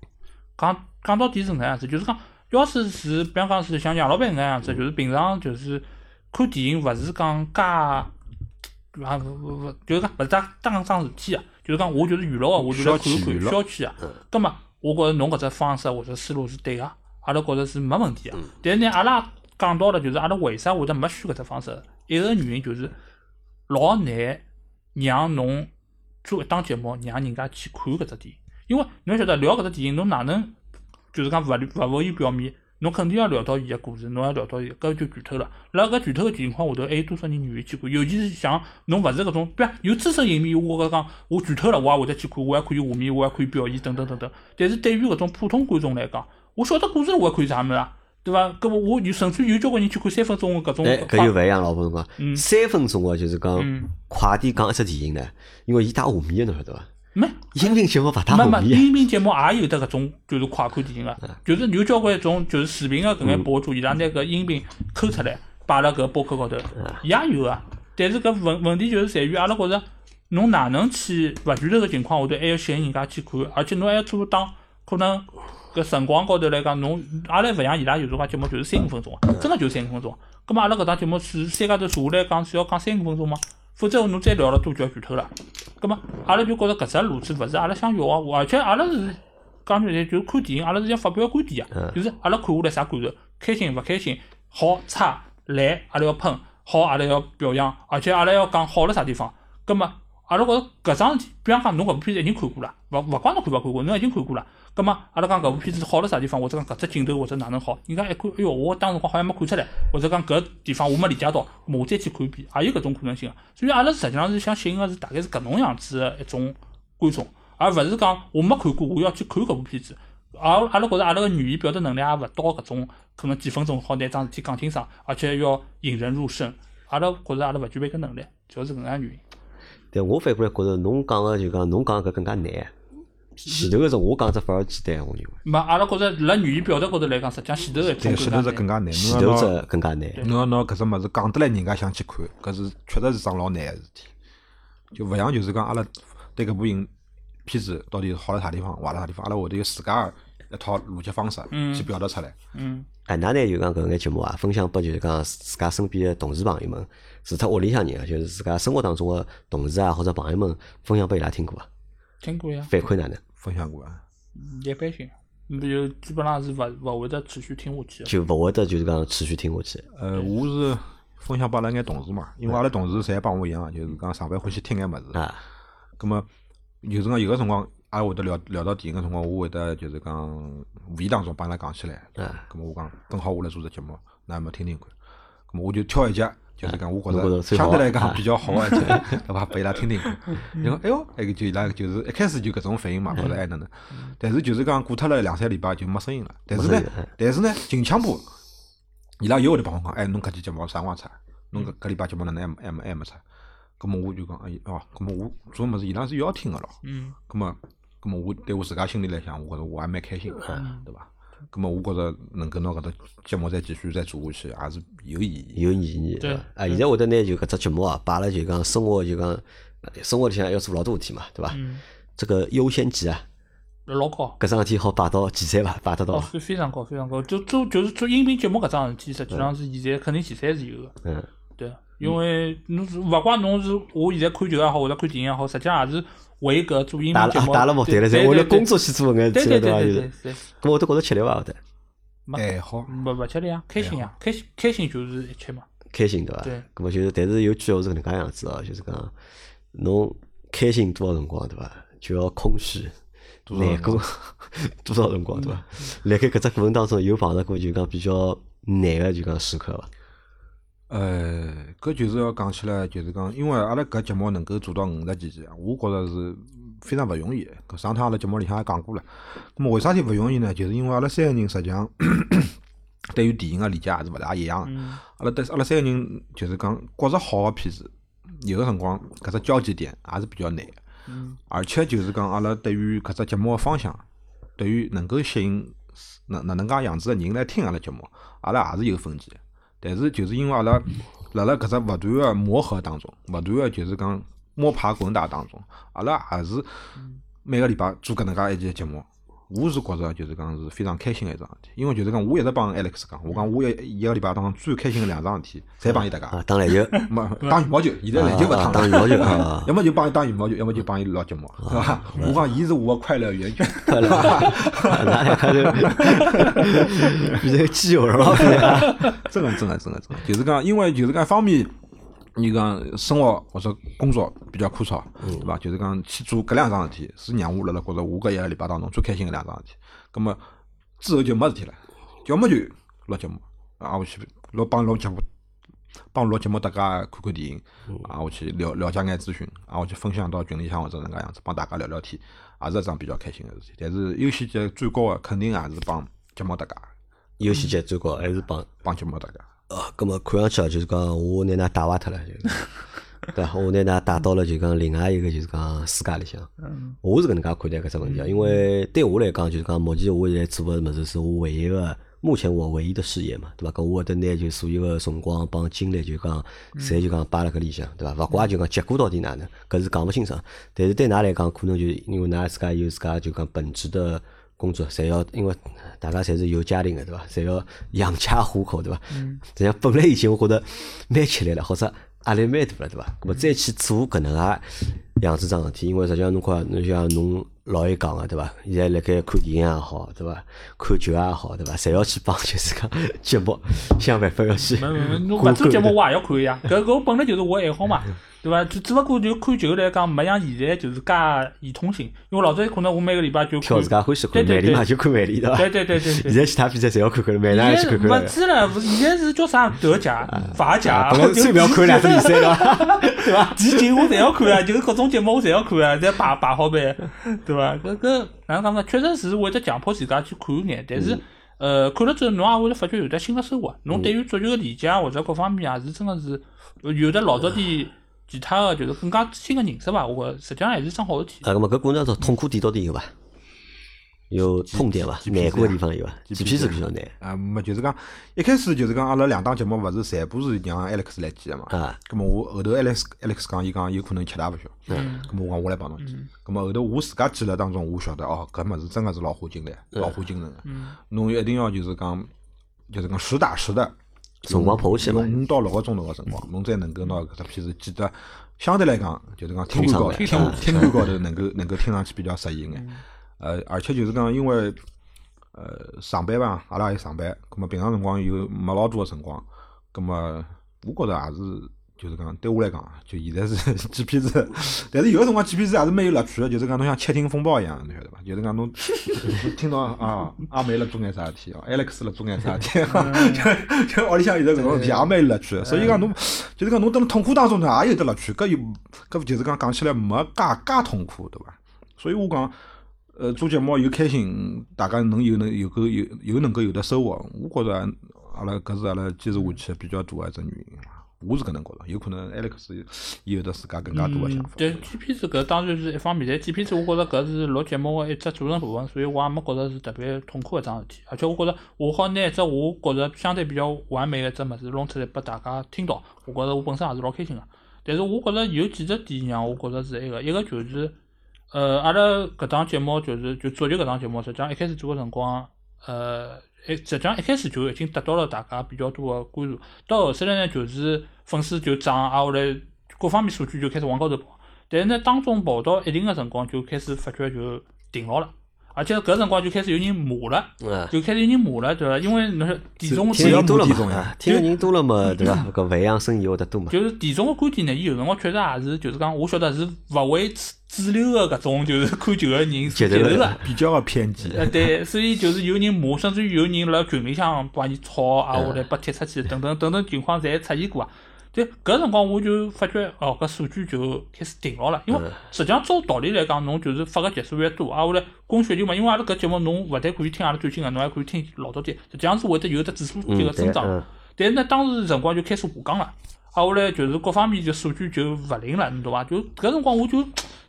讲讲到底是搿样子，就是讲，要是是比方讲是像杨老板搿样子，就是平常就是看电影，勿是讲介，啊勿勿勿，就是讲勿是当当桩事体啊，就是讲我就是娱乐个，我就来看看消遣啊。葛末我觉着侬搿只方式或者思路是对个，阿拉觉着是没问题个。但是呢，阿拉讲到了，就是阿拉为啥会得没选搿只方式？一个原因就是老难。让侬做一档节目，让人家去看搿只电影，因为侬晓得聊搿只电影，侬哪能就是讲勿勿浮于表面，侬肯定要聊到伊个故事，侬要聊到伊，搿就剧透了。辣搿剧透个情况下头，还有多少人愿意去看？尤其是像侬勿是搿种，比如有资深影迷，我搿讲我剧透了，我也会得去看，我还可以画面，我还可以表演等等等等。但是对于搿种普通观众来讲，我晓得故事，我还看啥物事啊？对伐？搿么我有甚至有交关人去看三分钟个搿种。哎，搿又勿一样，老婆讲，三分钟个就是讲快点讲一只电影呢，因为伊带画面个，侬晓得伐？没，音频节目勿带画面。音频节目也有得搿种就是快看电影个，就是有交关种就是视频个搿眼博主，伊拉拿搿音频抠出来摆辣搿博客高头，也有啊。但是搿问问题就是在于阿拉觉着，侬哪能去勿剧透个情况下头还要吸引人家去看，而且侬还要做当可能。搿辰光高头来讲，侬阿拉勿像伊拉有辰光节目就是三五分钟啊，真个就三五分钟。葛末阿拉搿档节目是三家头坐下来讲是要讲三五分钟吗？否则侬再聊了多就要剧透了。葛末阿拉就觉着搿只路子勿是阿拉想要个，而且阿拉是讲起来就是看电影，阿拉是要发表观点啊，就是阿拉看下来啥感受，开心勿开心，好差烂，阿拉要喷，好阿拉要表扬，而且阿拉要讲好了啥地方。葛末阿拉觉着搿桩事体，比方讲侬搿部片子已经看过了，勿勿光侬看勿看过，侬已经看过了。葛末阿拉讲搿部片子好了啥地方，或者讲搿只镜头或者哪能好，人家一看，哎哟，我当时光好像没看出来，或者讲搿地方我没理解到，我再去看一遍，也有搿种可能性个。所以阿拉实际上是想吸引个是大概是搿种样子个一种观众，而勿是讲我没看过，我要去看搿部片子。而阿拉觉着阿拉个语言表达能力也勿到搿种可能几分钟好拿桩事体讲清爽，而且要引人入胜。阿拉觉着阿拉勿具备搿能力，主要是搿能样原因。但我反过来觉着，侬讲个就讲侬讲搿更加难。前头个是我讲只反而简单，我认为。没，阿拉觉着辣语言表达高头来讲，实际上前头个对，前头是更加难。前头只更加难。侬要拿搿只物事讲得来，人家想去看，搿是确实是桩老难个事体。就勿像就是讲阿拉对搿部影片子到底是好辣啥地方，坏辣啥地方，阿拉会得有自家一套逻辑方式去表达出来。嗯。哎，㑚呢就讲搿眼节目啊，分享拨就是讲自家身边个同事朋友们，除脱屋里向人啊，就是自家生活当中个同事啊或者朋友们，分享拨伊拉听过伐？听过呀。反馈哪能？分享过啊。一般性，就基本上是勿勿会得持续听下去。就勿会得就是讲持续听下去。呃，我是分享拨阿拉眼同事嘛，因为阿拉同事侪帮我一样，就是讲上班欢喜听眼物事。啊。咁么，有辰光有个辰光，阿拉会得聊聊到电影个辰光，我会得就是讲无意当中帮伊拉讲起来。啊。咁么我讲正好我来做只节目，㑚没听听看？咁么我就挑一集。就是讲，我觉着相对来讲比较好一点，对伐？拨伊拉听听。然后，哎哟，那个就伊拉就是一开始就搿种反应嘛，觉着哎哪能？但是就是讲过脱了两三礼拜就没声音了。但是呢，但是呢，近腔部，伊拉又会得帮我讲，哎，侬搿期节目啥辰光出？侬搿搿礼拜节目哪能还没还没还没出？葛末我就讲，哎哦，葛末我做物事伊拉是要听个咯。嗯。葛末，葛末我对我自家心里来想，我觉着我还蛮开心，对伐？咁么我觉着能够拿搿只节目再继续再做下去，也是有意义。有意义。对伐啊，现在会得拿就搿只节目啊，摆了就讲生活就讲呃生活里向要做老多事体嘛，对伐？嗯，这个优先级啊，老高。搿桩事体好摆到前三伐？摆得哦，到？非非常高，非常高。就做就是做音频节目搿桩事体，实际上是现在肯定前三是有个。嗯，对，因为侬是勿怪侬是我现在看球也好，或者看电影也好，实际上也是为搿做音频节目打了目的了，对侪为了工作去做搿眼事体了，对对对伐？就对是对，我都觉着吃力伐？会得没爱好，勿勿吃力啊，开心呀，开心开心就是一切嘛。开心对伐？对。咁么就是，但是有句闲话是搿能介样子哦，就是讲侬开心多少辰光对伐？就要空虚。多少辰难过 多少辰光对伐？辣盖搿只过程当中有碰到过就讲比较难个就讲时刻伐？呃，搿就是要讲起来，就是讲，因为阿拉搿节目能够做到五十几集，我觉着是非常勿容易的。搿上趟阿拉节目里向也讲过了。咁么为啥体勿容易呢？就是因为阿拉三个人实际上 对于电影个理解也是勿大一样个。嗯阿拉对阿拉三个人就是讲，觉着好个片子，有个辰光搿只交集点也是比较难个。嗯而且就是讲，阿拉对于搿只节目个方向，对于能够吸引哪哪能介样子个人来听阿拉节目，阿拉也是有分歧的。但是就是因为阿拉辣辣搿只勿断个磨合当中，勿断个就是讲摸爬滚打当中，阿拉还是每个礼拜做搿能介一期节目。我是觉着就是讲是非常开心个一桩事体，因为就是讲我一直帮 Alex 讲，我讲我一一个礼拜当中最开心个两桩事体，侪帮伊搭界。啊，打篮球，没打羽毛球，现在篮球勿打啊打羽毛球啊 要么就帮伊打羽毛球，要么就帮伊录节目，是伐？我讲伊是我个快乐源泉。快乐，哪两看就比这个基友是吧？真个真个真个真个，就是讲，因为就是讲一方面，你讲生活或者工作比较枯燥，对伐？就是讲去做搿两桩事体，是让我辣辣觉着我搿一个礼拜当中最开心个两桩事体。葛么之后就没事体了，要么就录节目，啊，我去录帮录节目。帮录节目，大家看看电影，啊，我去了了解眼资讯，啊，我去分享到群里向或者能介样子，帮大家聊聊天，也是一桩比较开心个事体。但是优先级最高个肯定也是帮节目大家，优先级最高还是帮帮节目大家。呃，葛么看上去啊，就是讲我拿㑚带坏脱了，就是对伐？我拿㑚带到了就讲另外一个就是讲世界里向。嗯我是搿能介看待搿只问题啊，因为对我来讲，就是讲目前我现在做个物事是我唯一个。目前我唯一的事业嘛，对伐？搿我会得拿就所有个辰光帮精力，就讲侪就讲摆辣搿里向，对伐？勿怪就讲结果到底哪能，搿是讲勿清爽。但是对㑚来讲，可能就是因为㑚自家有自家就讲本职的工作，侪要因为大家侪是有家庭个，对伐？侪要养家糊口，对伐？嗯这样本来已经我觉得蛮吃力了，或者压力蛮大了，对伐？那么再去做搿能介样子桩事体，因为实际上侬看，侬像侬老爱讲个，对伐？现在辣盖看电影也好，对伐？看剧也好，对伐？侪要去帮就是讲节目想办法要去没没没，侬挂搿做节目钩我也要看呀，搿搿本来就是我爱好嘛，对伐？只只勿过就看球来讲，没像现在就是介系统性，因为老早可能我每个礼拜就看挑自。家欢喜看，对对对曼联嘛就看曼联，对伐？对对对对对现在其他比赛侪要看看了，曼联也去看看勿了。止了，现在是叫啥德甲、法甲，本来最不要看两只比赛 对伐？对伐？集锦我侪要看啊，就是各种节目我侪要看啊，侪排排好呗，对伐？搿搿哪能讲呢？确实是会得强迫自家去看一眼，但是。呃，看了之后，侬也会得发觉有得新的收获。侬对于足球个理解或者各方面也是真个是呃有的老早点其他个就是更加新个认识伐。我觉着实际上还是桩好事体。啊，咁么搿过程当中痛苦点到底有伐？有痛点伐？难过个地方有伐？几片是比较难啊，没就是讲一开始就是讲阿拉两档节目勿是全部是让 Alex 来剪个嘛。啊。咁么我后头 Alex Alex 讲伊讲有可能吃大勿消。嗯。咁么我讲我来帮侬剪。咁么后头我自家剪了当中，我晓得哦，搿物事真个是老花精力，老花精神个。嗯。侬一定要就是讲，就是讲实打实的。辰光跑下去嘛用五到六个钟头个辰光，侬才能够拿搿只片子记得相对来讲，就是讲听感高头，听畅听感高头能够 能够听上去比较适意眼。呃，而且就是讲，因为呃上班伐，阿拉也上班，葛末平常辰光有没老多个辰光，葛末我觉着也是。就是讲，对我来讲，就现在是 G P 值，但是有个辰光剪片子也是蛮有乐趣的，就是讲侬像窃听风暴一样，侬晓得伐？就是讲侬 听到啊，阿妹辣做眼啥事体哦，Alex 辣做眼啥事体，就就屋里向有得搿种事体也蛮有乐趣。所以讲侬就是讲侬蹲辣痛苦当中呢，也有得乐趣，搿有搿就是讲讲起来没介介痛苦，对伐？所以我讲，呃，做节目又开心，大家能有能有个有有能够有得收获，我觉着阿拉搿是阿拉坚持下去比较大个一只原因嘛。我是搿能觉着，有可能 Alex 伊有得自家更加多个想法。对，GPS 搿当然是一方面，但 GPS 我觉着搿是录节目个一只组成部分，所以我也没觉着是特别痛苦一桩事体。而且我觉着我好拿一只我觉着相对比较完美个一只物事弄出来拨大家听到，我觉着我本身也是老开心个。但是我觉着有几只点让我觉着是埃个，一个就是，呃，阿拉搿档节目就是就足球搿档节目，实际上一开始做个辰光，呃，一实际上一开始就已经得到了大家比较多的关注。到后头来呢，就是粉丝就涨，啊，后来各方面数据就开始往高头跑。但是呢，当中跑到一定的辰光，就开始发觉就停牢了，而且搿辰光就开始有人骂了，嗯，就开始有人骂了，对伐？因为侬说体重只要听人多了嘛，啊听个人多了嘛，对伐？搿勿一样生意会得多嘛。就是田总个观点呢，伊有辰光确实也是，就是讲，我晓得是勿会主主流个搿种就是 看球个人所接受个。比较个偏激。呃，对，所以就是有人骂，甚至于有人辣群里向帮伊吵啊，或者被踢出去，等等等等情况侪出现过啊。就搿辰光我就发觉，哦，搿数据就开始停牢了。因为实际上照道理来讲，侬就是发个集数越多，啊，后来供血流嘛，因为阿拉搿节目侬勿但可以听阿拉最新个，侬还可以听老早点，实际上是会得有得指数级嗯，个增长。但是呢，当时辰光就开始下降了，啊，后来就是各方面就数据就勿灵了，侬懂伐？就搿辰光我就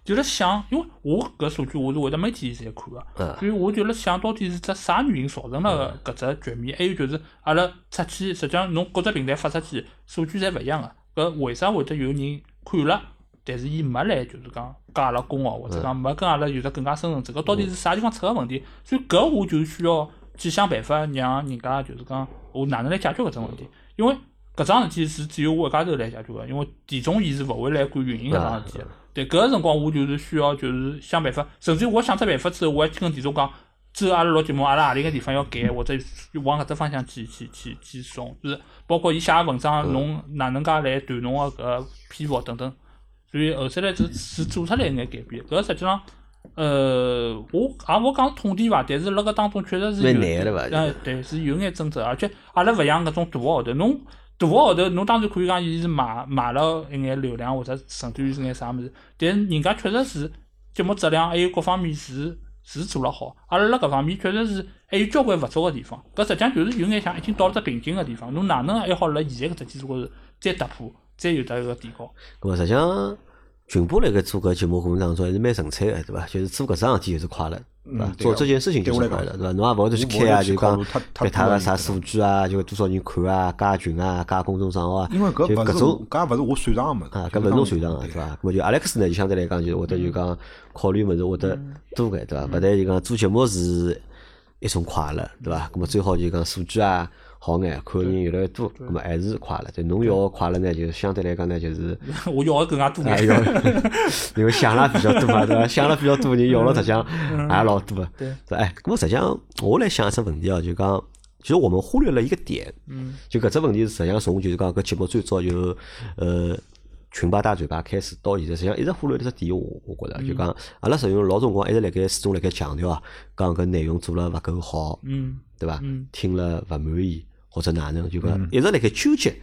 就辣想，因为我搿数据我是会得每天侪看个，嗯所以我就辣想到底是只啥原因造成了搿只局面？还有就是阿拉出去，实际上侬各只平台发出去数据侪勿一样个，搿为啥会得有人看了？但是伊没来，就是讲加阿拉工号，或者讲没跟阿拉有着更加深层次，搿到底是啥地方出个问题？所以搿我就需要去想办法，让人家就是讲我哪能来解决搿只问题？因为搿桩事体是只有我一家头来解决个，因为田总伊是勿会来管运营搿桩事体个。对，搿个辰光我就是需要就是想办法，甚至于我想出办法之后，我还跟田总讲，之后阿拉录节目，阿拉何里个地方要改，或者往搿只方向去去去去送，就是包括伊写个文章，侬哪能介来断侬个搿篇幅等等。所以后头来是是做出来一眼改变，搿实际上，呃，我也勿讲痛点伐，但是辣搿当中确实是蛮有难的伐呃，对，是有眼争执，而且阿拉勿像搿种大个号头，侬大个号头，侬当然可以讲伊是买买了一眼流量或者甚至于是眼啥物事，但是人家确实是节目质量还有各方面是是做了好，阿拉辣搿方面确实是还有交关勿足个地方，搿实际上就是有眼像已经到了只瓶颈个地方，侬哪能还好辣现在搿只基础高头再突破，再有得一个提高？搿实际上，群播辣盖做搿节目过程当中还是蛮纯粹个，对伐？就是做搿桩事体就是快乐，对伐做啊这件事情就是快乐，对我来讲对伐？侬也勿会得去我开啊，就讲别他个啥数据啊，就多少人看啊，加群啊，加公众账号啊，因为搿搿种我搿也勿是我擅长个物事啊，搿勿是侬擅长个，对伐？搿么就 Alex 呢，就相对来讲，就会得就讲考虑物事会得多眼，对伐？勿但就讲做节目是一种快乐，对伐？搿么最好就讲数据啊好眼，看个人越来越多，咁么还是快了。但侬要个快了呢，就相对来讲呢，就是 我要个更加多哎眼。要 因为想了比较多嘛，对伐？想了比较多，人要了实际上也老多个。对对，哎，咁么实际上我来想一只问题哦，就讲，其实我们忽略了一个点，嗯，就搿只问题实际上从就是讲搿节目最早就呃群吧大嘴巴开始到现在，实际上一直忽略了只点，我我觉着就讲阿拉实际上老辰光一直辣盖始终辣盖强调啊，讲搿内容做了勿够好，嗯对伐嗯？听了勿满意或者哪能，就讲一直辣盖纠结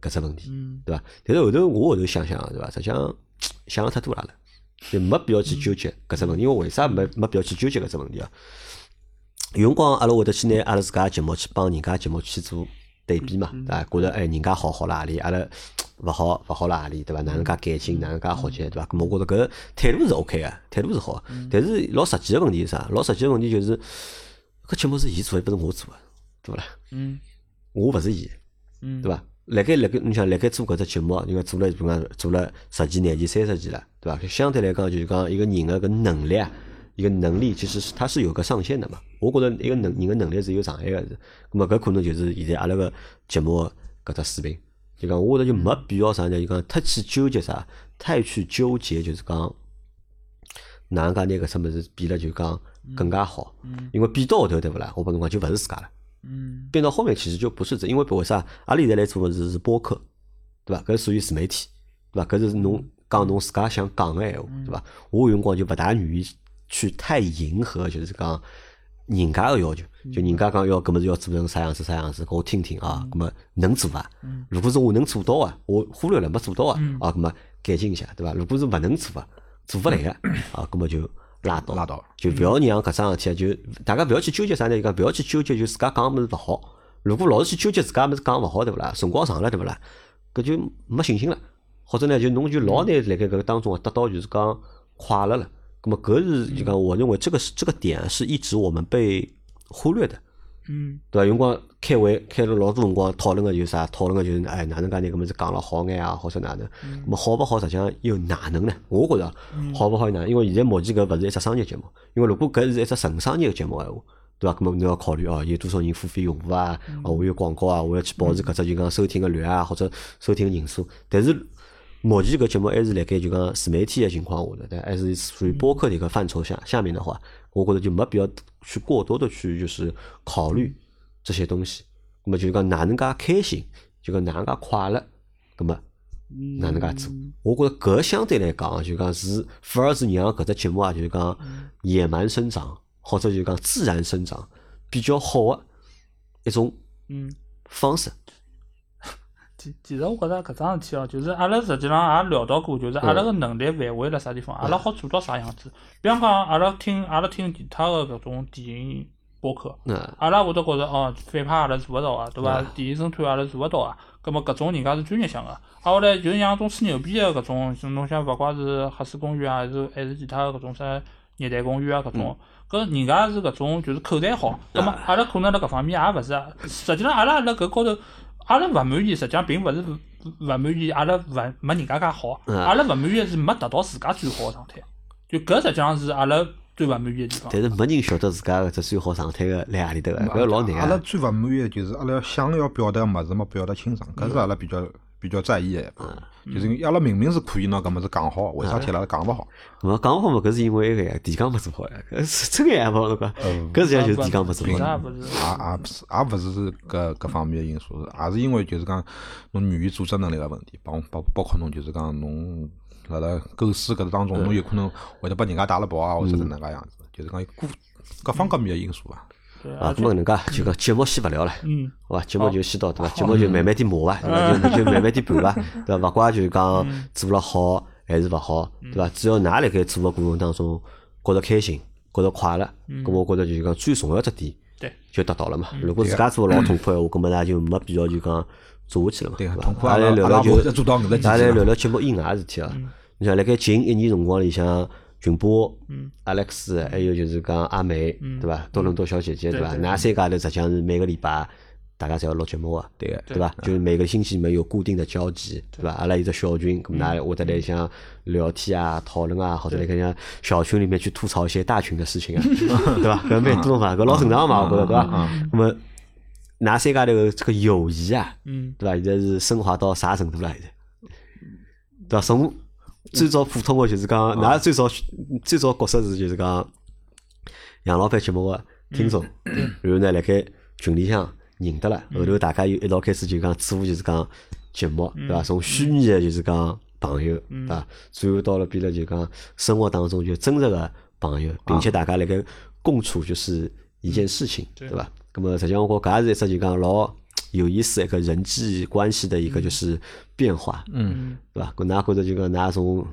搿只问题。嗯对伐？但是后头我后头想想，对伐？实际上想了太多了了，就没必要去纠结搿只问题。因为为啥没没必要去纠结搿只问题啊？有辰光阿拉会得去拿阿拉自家节目去帮人家节目去做对比嘛，对伐？觉着哎人家好好辣何里，阿拉 勿好勿好辣何里，对伐？哪能介改进，哪能介学习，对伐？我觉着搿态度是 OK 个，态度是好的。但是老实际个问题是啥？老实际个问题就是搿节目是伊做的，不是我做个，对勿啦？嗯我勿是伊。嗯，对伐？辣盖辣盖，你想辣盖做搿只节目，应该做了比如讲做了十几廿几、三十几了，对伐？相对来讲，就是讲一个人的搿能力啊，一个能力，其实是它是有个上限的嘛。我觉着一个能人的能力是有上限个，是。咁么搿可能就是现在阿拉个节目搿只水平，就讲我觉着就没必要啥呢，就讲太去纠结啥，太去纠结就是讲哪能介拿搿只物事变了就讲更加好，因为变到后头对勿啦？我帮侬讲就勿是自家了。嗯变到后面其实就不是这，因为为啥？阿拉现在来做的是是播客，对伐？搿属于自媒体，对伐？搿是侬讲侬自家想讲个闲话，对伐？我有辰光就勿大愿意去太迎合，就是讲人家个要求，就人家讲要搿么是要做成啥样子啥样子，搿我听听啊，搿么能做伐？如果是我能做到啊，我忽略了没做到啊，啊，搿么改进一下，对伐？如果是勿能做啊，做勿来个啊，搿么就拉倒，拉倒就勿要让搿桩事体啊，就大家勿要去纠结啥呢？就讲勿要去纠结，就自家讲个物事勿好。如果老是去纠结自家物事讲勿好，对勿啦？辰光长了，对勿啦？搿就没信心了，或者呢就侬就老难辣盖搿个当中啊得到就是讲快乐了。咁么搿是就讲我认为这个是这个点是一直我们被忽略的。嗯对伐？有辰光开会开了老多辰光，讨论个就是啥？讨论个就是哎，哪能介拿搿么子讲了好眼啊，或者哪能？嗯么好勿好？实际上又哪能呢？我觉着好勿好又哪能？因为现在目前搿勿是一只商业节目，因为如果搿是一只纯商业个节目闲话，对伐？那么侬要考虑哦，有多少人付费用户啊？嗯哦，我有广告啊，我要去保持搿只就讲收听个率啊，或者收听个人数。但是目前搿节目还是辣盖就讲自媒体个情况下头，但，还是属于播客的一个范畴下下面的话，我觉着就没必要去过多的去就是考虑这些东西。那么就是讲哪能介开心，就讲哪能介快乐，那么哪能介做？我觉着搿相对来讲啊，就讲是反而是让搿只节目啊，就是讲野蛮生长，或者就讲自然生长比较好的一种嗯。方式。其其实我觉着搿桩事体哦，就是阿拉实际上也聊到过，就是阿拉个能力范围辣啥地方，阿拉好做到啥样子。比方讲，阿拉听阿拉听其他个搿种电影播客，嗯阿拉会得觉着哦，反派阿拉做勿到啊，对伐？电影侦探阿拉做勿到啊。葛末搿种人家是专业性个，啊后来就像种吹牛逼个搿种，像侬像勿怪是黑水公园啊，还是还是其他个搿种啥热带公园啊搿种，搿人家是搿种就是口才好，葛末阿拉可能辣搿方面也勿是啊。实际上阿拉辣搿高头，阿拉勿满意，实际上并勿是勿勿满意，阿拉勿没人家介好，嗯阿拉勿满意是没达到自家最好个状态，就搿实际上是阿拉最勿满意个地方。但是没人晓得自家搿只最好状态个辣何里搭个，搿老难啊。阿拉最勿满意个就是阿拉想要表达个物事没表达清爽，搿是阿拉比较比较在意个一。就是阿拉明明是可以拿搿物事讲好，为啥体阿拉讲勿好？我讲勿好嘛，搿是因为埃个呀，提纲没做好呀，搿是真个呀，勿侬讲，搿实际上就是提纲没做其好。也也不是，也勿是搿搿方面的因素，也是因为就是讲侬语言组织能力个问题，包包包括侬就是讲侬辣辣构思搿当中，侬有可能会得把人家带了跑啊，或者是哪能介样子，就是讲有各各方各面的因素啊。对，啊，而且咁么搿能介就讲节目先勿聊了，嗯，好伐？节目就先到对伐？节目就慢慢点磨伐，对伐？就就慢慢点盘伐，对伐？勿怪就是讲做了好还是勿好，对伐？只要㑚辣盖做个过程当中觉着开心，觉着快乐，咁我觉着就是讲最重要只点对，就达到了嘛。如果自家做得老痛苦闲话，咁么㑚就没必要就讲做下去了嘛，对伐？痛苦阿拉聊聊就阿拉聊聊节目以外个事体啊。你像辣盖近一年辰光里向，群波、阿莱克斯，还有就是讲阿美，对伐？多伦多小姐姐，对伐？对对㑚三家头实际上是每个礼拜大家侪要录节目个，对个，对伐？就是每个星期里面有固定的交集，对伐？阿拉有只小群，咁㑚会得来像聊天啊、讨论啊，或者来搿像小群里面去吐槽一些大群的事情啊，对伐？搿蛮多嘛，搿老正常嘛，我觉着对伐？那么，㑚三家头个这个友谊啊，嗯，对伐？现在是升华到啥程度了？现在，对伐？从最早普通个就是讲，㑚最早最早角色是就是讲杨老板节目个听众，然后呢，辣盖群里向认得了，后头大家又一道开始就讲做就是讲节目，对伐？从虚拟个就是讲朋友，对伐？最后到了变了就讲生活当中就真实个朋友，并且大家辣盖共处就是一件事情，对。伐？那么实际上我觉搿也是一只就讲老有意思的一个人际关系的一个就是变化，嗯，对伐？搿㑚觉着就讲那从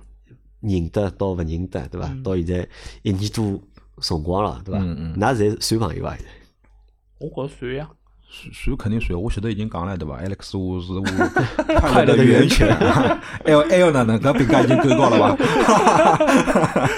认得到勿认得，对伐？到现在一年多辰光了，对伐？嗯嗯㑚侪算朋友伐？现在？我觉着算呀。算算肯定算，我前头已经讲了对伐？Alex 我是我 快乐的源泉，还要还要哪能？搿评价已经够高了伐？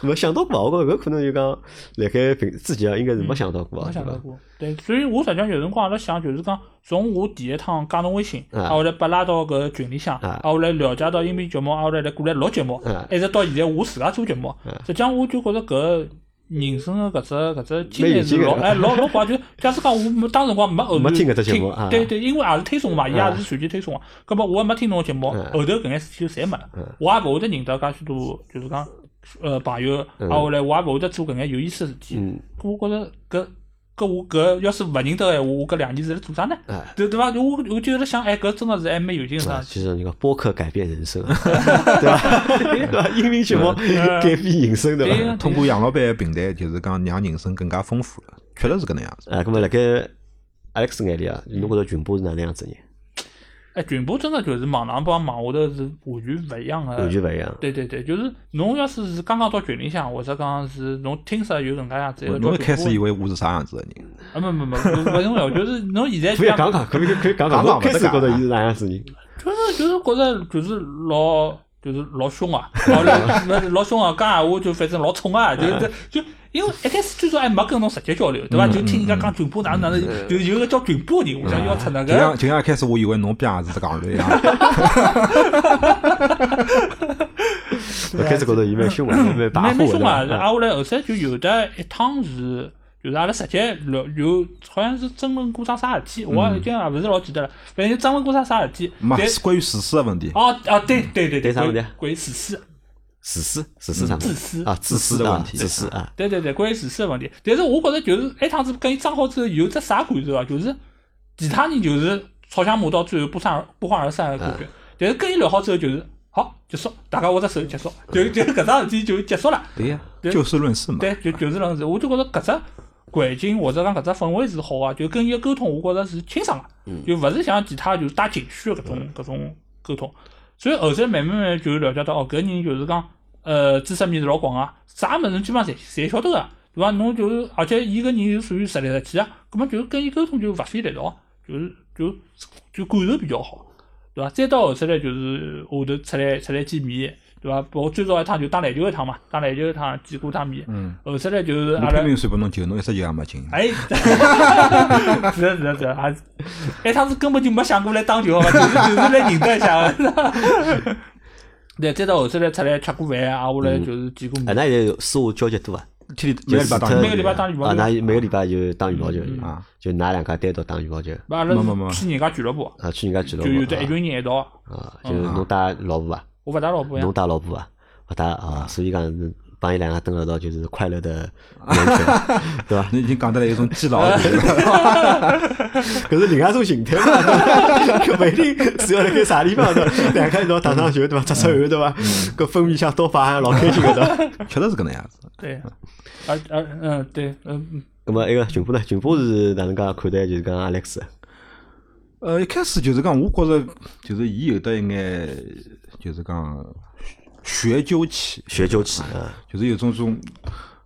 没想到过，我觉着搿可能就讲辣盖平之前啊，应该是没想到过？没想到过，对，所以我实际上有辰光阿拉想，就是讲从我第一趟加侬微信，啊啊，后来被拉到搿群里向，啊啊，后来了解到音频节目，啊，后来来过来录节目啊，一直到现在我自家做节目，实际上我就觉着搿人生的搿只搿只经历是老哎老老怪，就假使讲我没当辰光没后头没听搿只节目啊。对对，因为也是推送嘛，伊也是随机推送个，搿么我也没听侬个节目，嗯。后头搿眼事体就侪没了，我也勿会得认得介许多，就是讲呃朋友，啊后来我也勿会得做搿眼有意思个事体，嗯，搿我觉着搿搿我搿要是勿认得个闲话，我搿两年是辣做啥呢？哎对对伐？我我就辣想，哎，搿真个是还蛮有劲个？其实那个播客改变人生，对伐？对伐？音频节目 改变人生，对伐？通过杨老板的平台，就是讲让人生更加丰富了，确实是搿能样子。哎，搿么辣盖 Alex 眼里啊，侬觉着群播是哪能样子人？哎，群播真的就是网上帮网下头是完全勿一样个。完全勿一样。对对对，就是侬要是是刚刚到群里向，或者讲是侬听说有搿能介样子，一个侬一开始以为我是啥样子的人？啊，没没没，勿重要，就是侬现在可以讲讲，可以可以讲讲。讲讲我开始觉得伊是哪样子人？就是就是觉着就是老就是老凶啊，老老 老凶啊，讲闲话就反正老冲啊，就就就因为一开始最早还没跟侬直接交流，对伐？就听人家讲群播哪能哪能，就有个叫群播的人，我想要出那就像。就像一开始我以为侬边也是只港人一样，我开始觉得伊蛮凶个，蛮跋蛮蛮扈凶啊！的。啊，后来后头就有的一趟是，就是阿拉直接聊，有好像是争论过桩啥事体，我已经也勿是老记得了，反正争论过啥啥事体。嘛但是关于史诗的问题。哦哦，对对对对啥问题关于自私，自私，自私啥么？自私啊，自私的问题自私啊。对对对，关于自私的问题。但是我觉着就是那趟子跟伊争好之后，有只啥感受啊？就是其他人就是吵相骂到最后不欢而不欢而散的感觉，但是跟伊聊好之后就是好结束，大家握只手结束，就就搿桩事体就结束了。对呀，对就事论事嘛。对，就就事论事，我就觉着搿只环境或者讲搿只氛围是好啊，就跟伊个沟通，我觉着是清爽个，就勿是像其他就是带情绪个搿种搿种沟通。所以后头慢慢慢就了解到，哦，搿人就是讲，呃，知识面是老广啊，啥物事基本上侪侪晓得个，对伐？侬就是，而且伊搿人又属于实力实体啊，葛末就跟伊沟通就勿费力道，就是就就感受比较好，对伐？再到后头来就是下头出来出来见面，对伐？我最早一趟就打篮球一趟嘛，打篮球一趟见过趟面，嗯，后头来就是我阿拉拼。命算拨侬球，侬一只球也没进。哎，是的，是的，是的，还是，哎，他是根本就没想过来打球，好吧？就是就是来认得一下的。对，再到后头来出来吃过饭啊，我来就是见过啊，面。那现在私下交集多啊？天天每个礼拜打每个礼拜打羽毛啊，球，那每个礼拜就打羽毛球啊，就㑚两家单独打羽毛球阿拉没没没是去人家俱乐部，啊，去人家俱乐部就有得一群人一道。啊，就是侬带老婆啊，我勿打老婆呀侬，带老婆啊，勿带啊，所以讲帮伊两个蹲辣一道就是快乐的 源泉，对伐？侬已经讲得来有种基佬的感觉搿是另外一种形态嘛，对伐？搿勿一定是要辣盖啥地方对伐？两个一道打场球对伐？出出汗对伐？搿分泌下多巴胺，老开心个 对伐？确实是搿能样子。对，而而嗯对，嗯咁么一个群波呢？群波是哪能介看待就是讲 Alex？呃，一开始就是讲，我觉着就是伊有得一眼，就是讲学究气，学究气啊，就是有种种，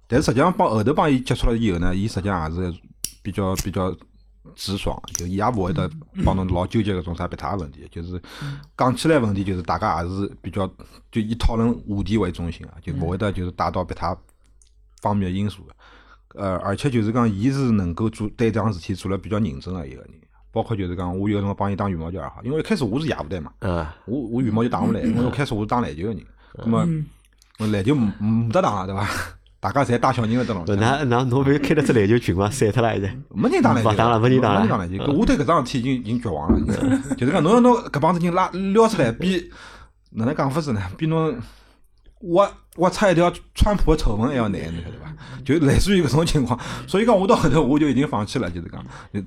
但是实际上帮后头帮伊接触了以后呢，伊实际上也是比较比较直爽，就伊也勿会得帮侬老纠结搿种啥别他问题，就是讲起来问题就是大家也是比较就以讨论话题为中心啊，就勿会得就是带到别他方面的因素。呃，而且就是讲，伊是能够做对这桩事体做了比较认真的一个人，包括就是讲，我有辰光帮伊打羽毛球也好，因为一开始我是野部队嘛，啊，我我羽毛球打勿来，因为一开始我是打篮球个人，那么篮球没没得打了对伐？大家侪打小人个得了，那那侬勿是开了只篮球群嘛？散脱了现在。没人打篮球，勿打了没人打了没人打篮球。搿我对搿桩事体已经已经绝望了，就是讲侬要拿搿帮子人拉撩出来，比哪能讲法子呢？比侬挖挖出一条川普的丑闻还要难，侬晓得伐？就类似于搿种情况，所以讲我到后头我就已经放弃了，就是讲，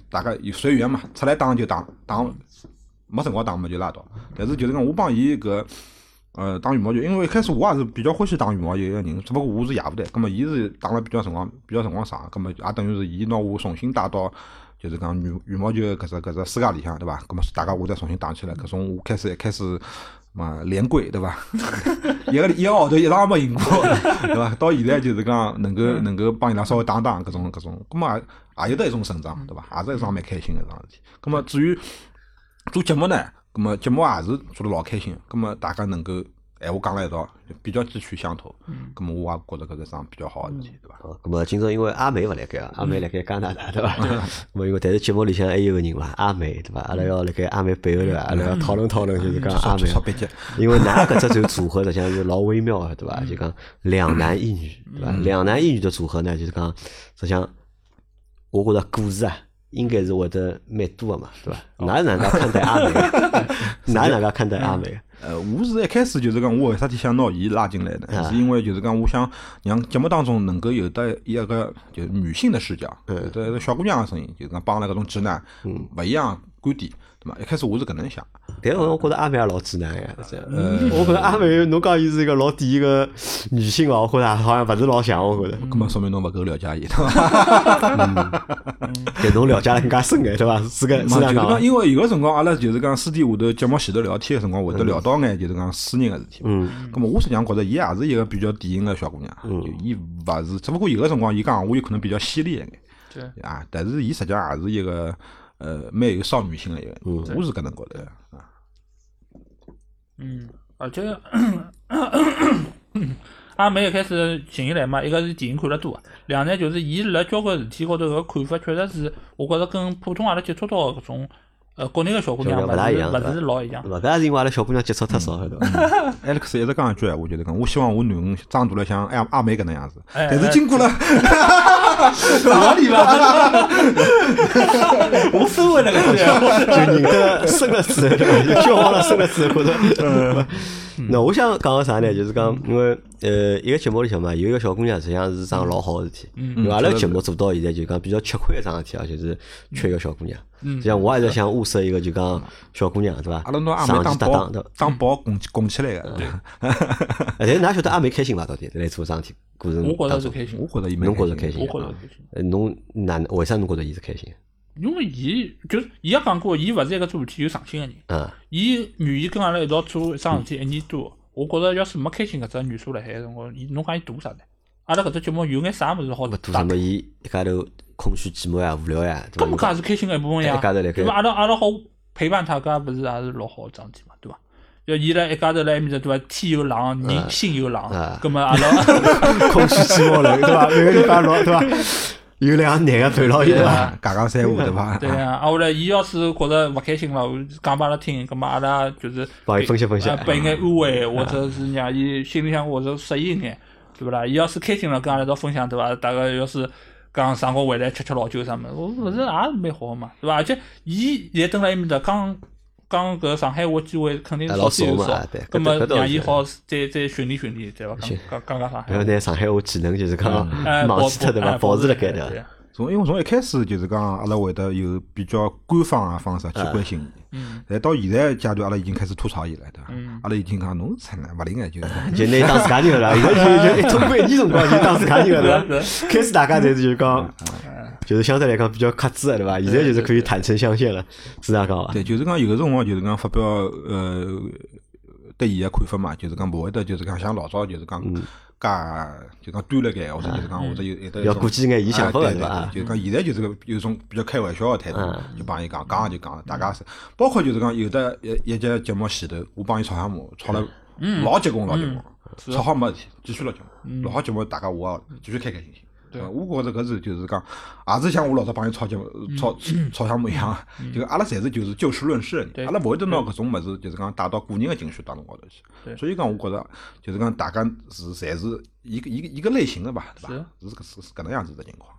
大家随缘嘛，出来打就打，打没辰光打嘛就拉倒。但是就是讲我帮伊搿。呃，打羽毛球，因为一开始我也是比较欢喜打羽毛球一个人，只不过我是野部队，葛么伊是打了比较辰光，比较辰光长，葛么也等于是伊拿我重新带到，就是讲羽羽毛球搿只搿只世界里向，对伐？葛么大家我再重新打起来，搿种我开始一开始嘛连跪，对伐？一个一个号头一场没赢过，对伐？到现在就是讲能够能够帮伊拉稍微打打搿种搿种，葛么也也有得一种成长，对伐？也是一桩蛮开心个一桩事体。葛么至于做节目呢，葛么节目也是做得老开心，葛么大家能够闲话讲了一道，比较志趣相投，咁么我也觉着搿是桩比较好个事体，对伐？哦，咁么今朝因为阿美勿辣盖啊，阿美辣盖加拿大对伐？咁么因为但是节目里向还有个人嘛，阿美对伐？阿拉要辣盖阿美背后头，阿拉要讨论讨论，就是讲阿美少。别急，因为㑚搿只就组合实际上是老微妙个，对伐？就讲两男一女，对伐？两男一女的组合呢，就是讲实际上，我觉着故事啊，应该是会得蛮多个嘛，对伐？㑚哪能介看待阿美？㑚 哪能介看待阿美？呃，我是一开始就是讲，我为啥体想拿伊拉进来呢？啊是因为就是讲，我想让节目当中能够有得一个就是女性的视角，有得一个小姑娘的声音，就是讲帮阿拉搿种直男勿一样的观点，对伐？一开始我是搿能想，但是我觉得阿美也老直男呀。我觉得阿美，侬讲伊是一个老典型个女性哦，我觉着好像勿是老像，我觉着。搿么说明侬勿够了解伊，对伐？但侬了解了更加深眼，对伐？是个是嘛就是讲，这样讲？因为有个辰光，阿拉就是讲私底下头节目前头聊天个辰光，会得聊到眼就是讲私人个事体。嗯。咁么我实际上觉着伊也是一个比较典型个小姑娘，就伊勿是，只不过有个辰光伊讲我有可能比较犀利一眼，对啊，但是伊实际上也是一个呃蛮有少女心个一个，嗯我是搿能觉得啊。嗯，而且 阿梅一开始寻伊来嘛，一个是电影看了多，两呢就是伊辣交关事体高头个看法，确实是我觉着跟普通阿拉接触到个搿种呃国内个小姑娘小勿大一样勿是老一样对。伐？搿也是因为阿拉小姑娘接触太少，对伐？Alex 一直讲一句闲话，就是讲，我希望我囡恩长大了像阿 阿妹搿能样子。哎但是经过了，哪里 吧？我收回来个东西。就认得深了之后，对伐？交往了深了之后，觉着。那我想讲个啥呢？就是讲，因为呃，一个节目里向嘛，有一个小姑娘，实际上是桩老好个事体。因为阿拉个节目做到现在，就讲比较吃亏一桩事体啊，就是缺一个小姑娘。实际上，我也是想物色一个就讲小姑娘，对伐阿拉拿？阿妹上当宝期搭档，对伐？当宝拱起拱起来个。哎但是㑚晓得阿妹开心伐？到底来做桩事体过程我觉着是开心我，觉着伊蛮侬觉着开心的开心我觉着开心。呃，侬哪为啥侬觉着伊是开心？因为伊就是伊也讲过，伊勿是一个做事体有上心个人。嗯，伊愿意跟阿拉一道做一桩事体一年多，我觉着要是没开心搿只元素辣海个辰光，伊侬讲伊图啥呢？阿拉搿只节目有眼啥物事好勿图打什么？伊一家头空虚寂寞呀、无聊呀，对搿么伐？搿也是开心个一部分呀一家头辣盖，对伐？阿拉阿拉好陪伴他，搿勿是也是老好个桩事体嘛，对伐？要伊辣一家头辣埃面搭对伐？天又冷，人心又冷啊，葛末阿拉空虚寂寞了，对伐？每个礼拜六，对伐？有两个男个陪牢伊，对伐？对啊讲讲三胡 对伐？对呀，啊后来伊要是觉着勿开心了，讲拨阿拉听，葛末阿拉就是帮伊分析分析啊拨伊眼安慰，或者是让伊心里向或者适应眼，对勿啦？伊要是开心了，跟阿拉一道分享，对伐？大概要是讲上个回来吃吃老酒啥物事，我勿是也是蛮好个嘛，对伐？而且伊现在蹲辣埃面搭讲讲搿上海话机会肯定哎老少嘛啊对，葛末搿搿倒是让伊好再再训练训练，对伐？讲讲讲讲上海话，然后拿上海话技能就是讲哎，忘记脱，对伐？保持辣盖对？从因为从一开始就是讲，阿拉会得有比较官方个方式去关心伊。嗯但到现在阶段，阿拉已经开始吐槽伊了，对伐嗯？阿拉已经讲侬操勿灵个，就是 就拿伊当自家人了，现在就就一通过一年辰光就当自家人了，开始大家侪是就是讲，就是相对来讲比较克制的，对伐？现在就是可以坦诚相见了，是这样讲伐？对，就是讲有个辰光就是讲发表呃对伊个看法嘛，就是讲勿会得就是讲像老早就是讲加就讲端了盖，或者就是讲或者有有的要顾及眼伊想法啊对伐就是讲现在就是个有种比较开玩笑个态度嗯，就帮伊讲讲就讲，大家是。包括就是讲有的一一节节目前头，我帮伊吵相骂，吵了老结棍老结棍，吵好没事体，继续录节目，录好节目大家我也继续开开心心。对，我觉着搿是就是讲，也是像我老早帮伊吵节目、吵吵相骂一样，就阿拉侪是就是就事论事阿拉勿会得拿搿种物事就是讲带到个人个情绪当中高头去。所以讲，我觉着就是讲大家是侪是一个一个一个类型的吧，对伐？是。搿是是搿能样子的情况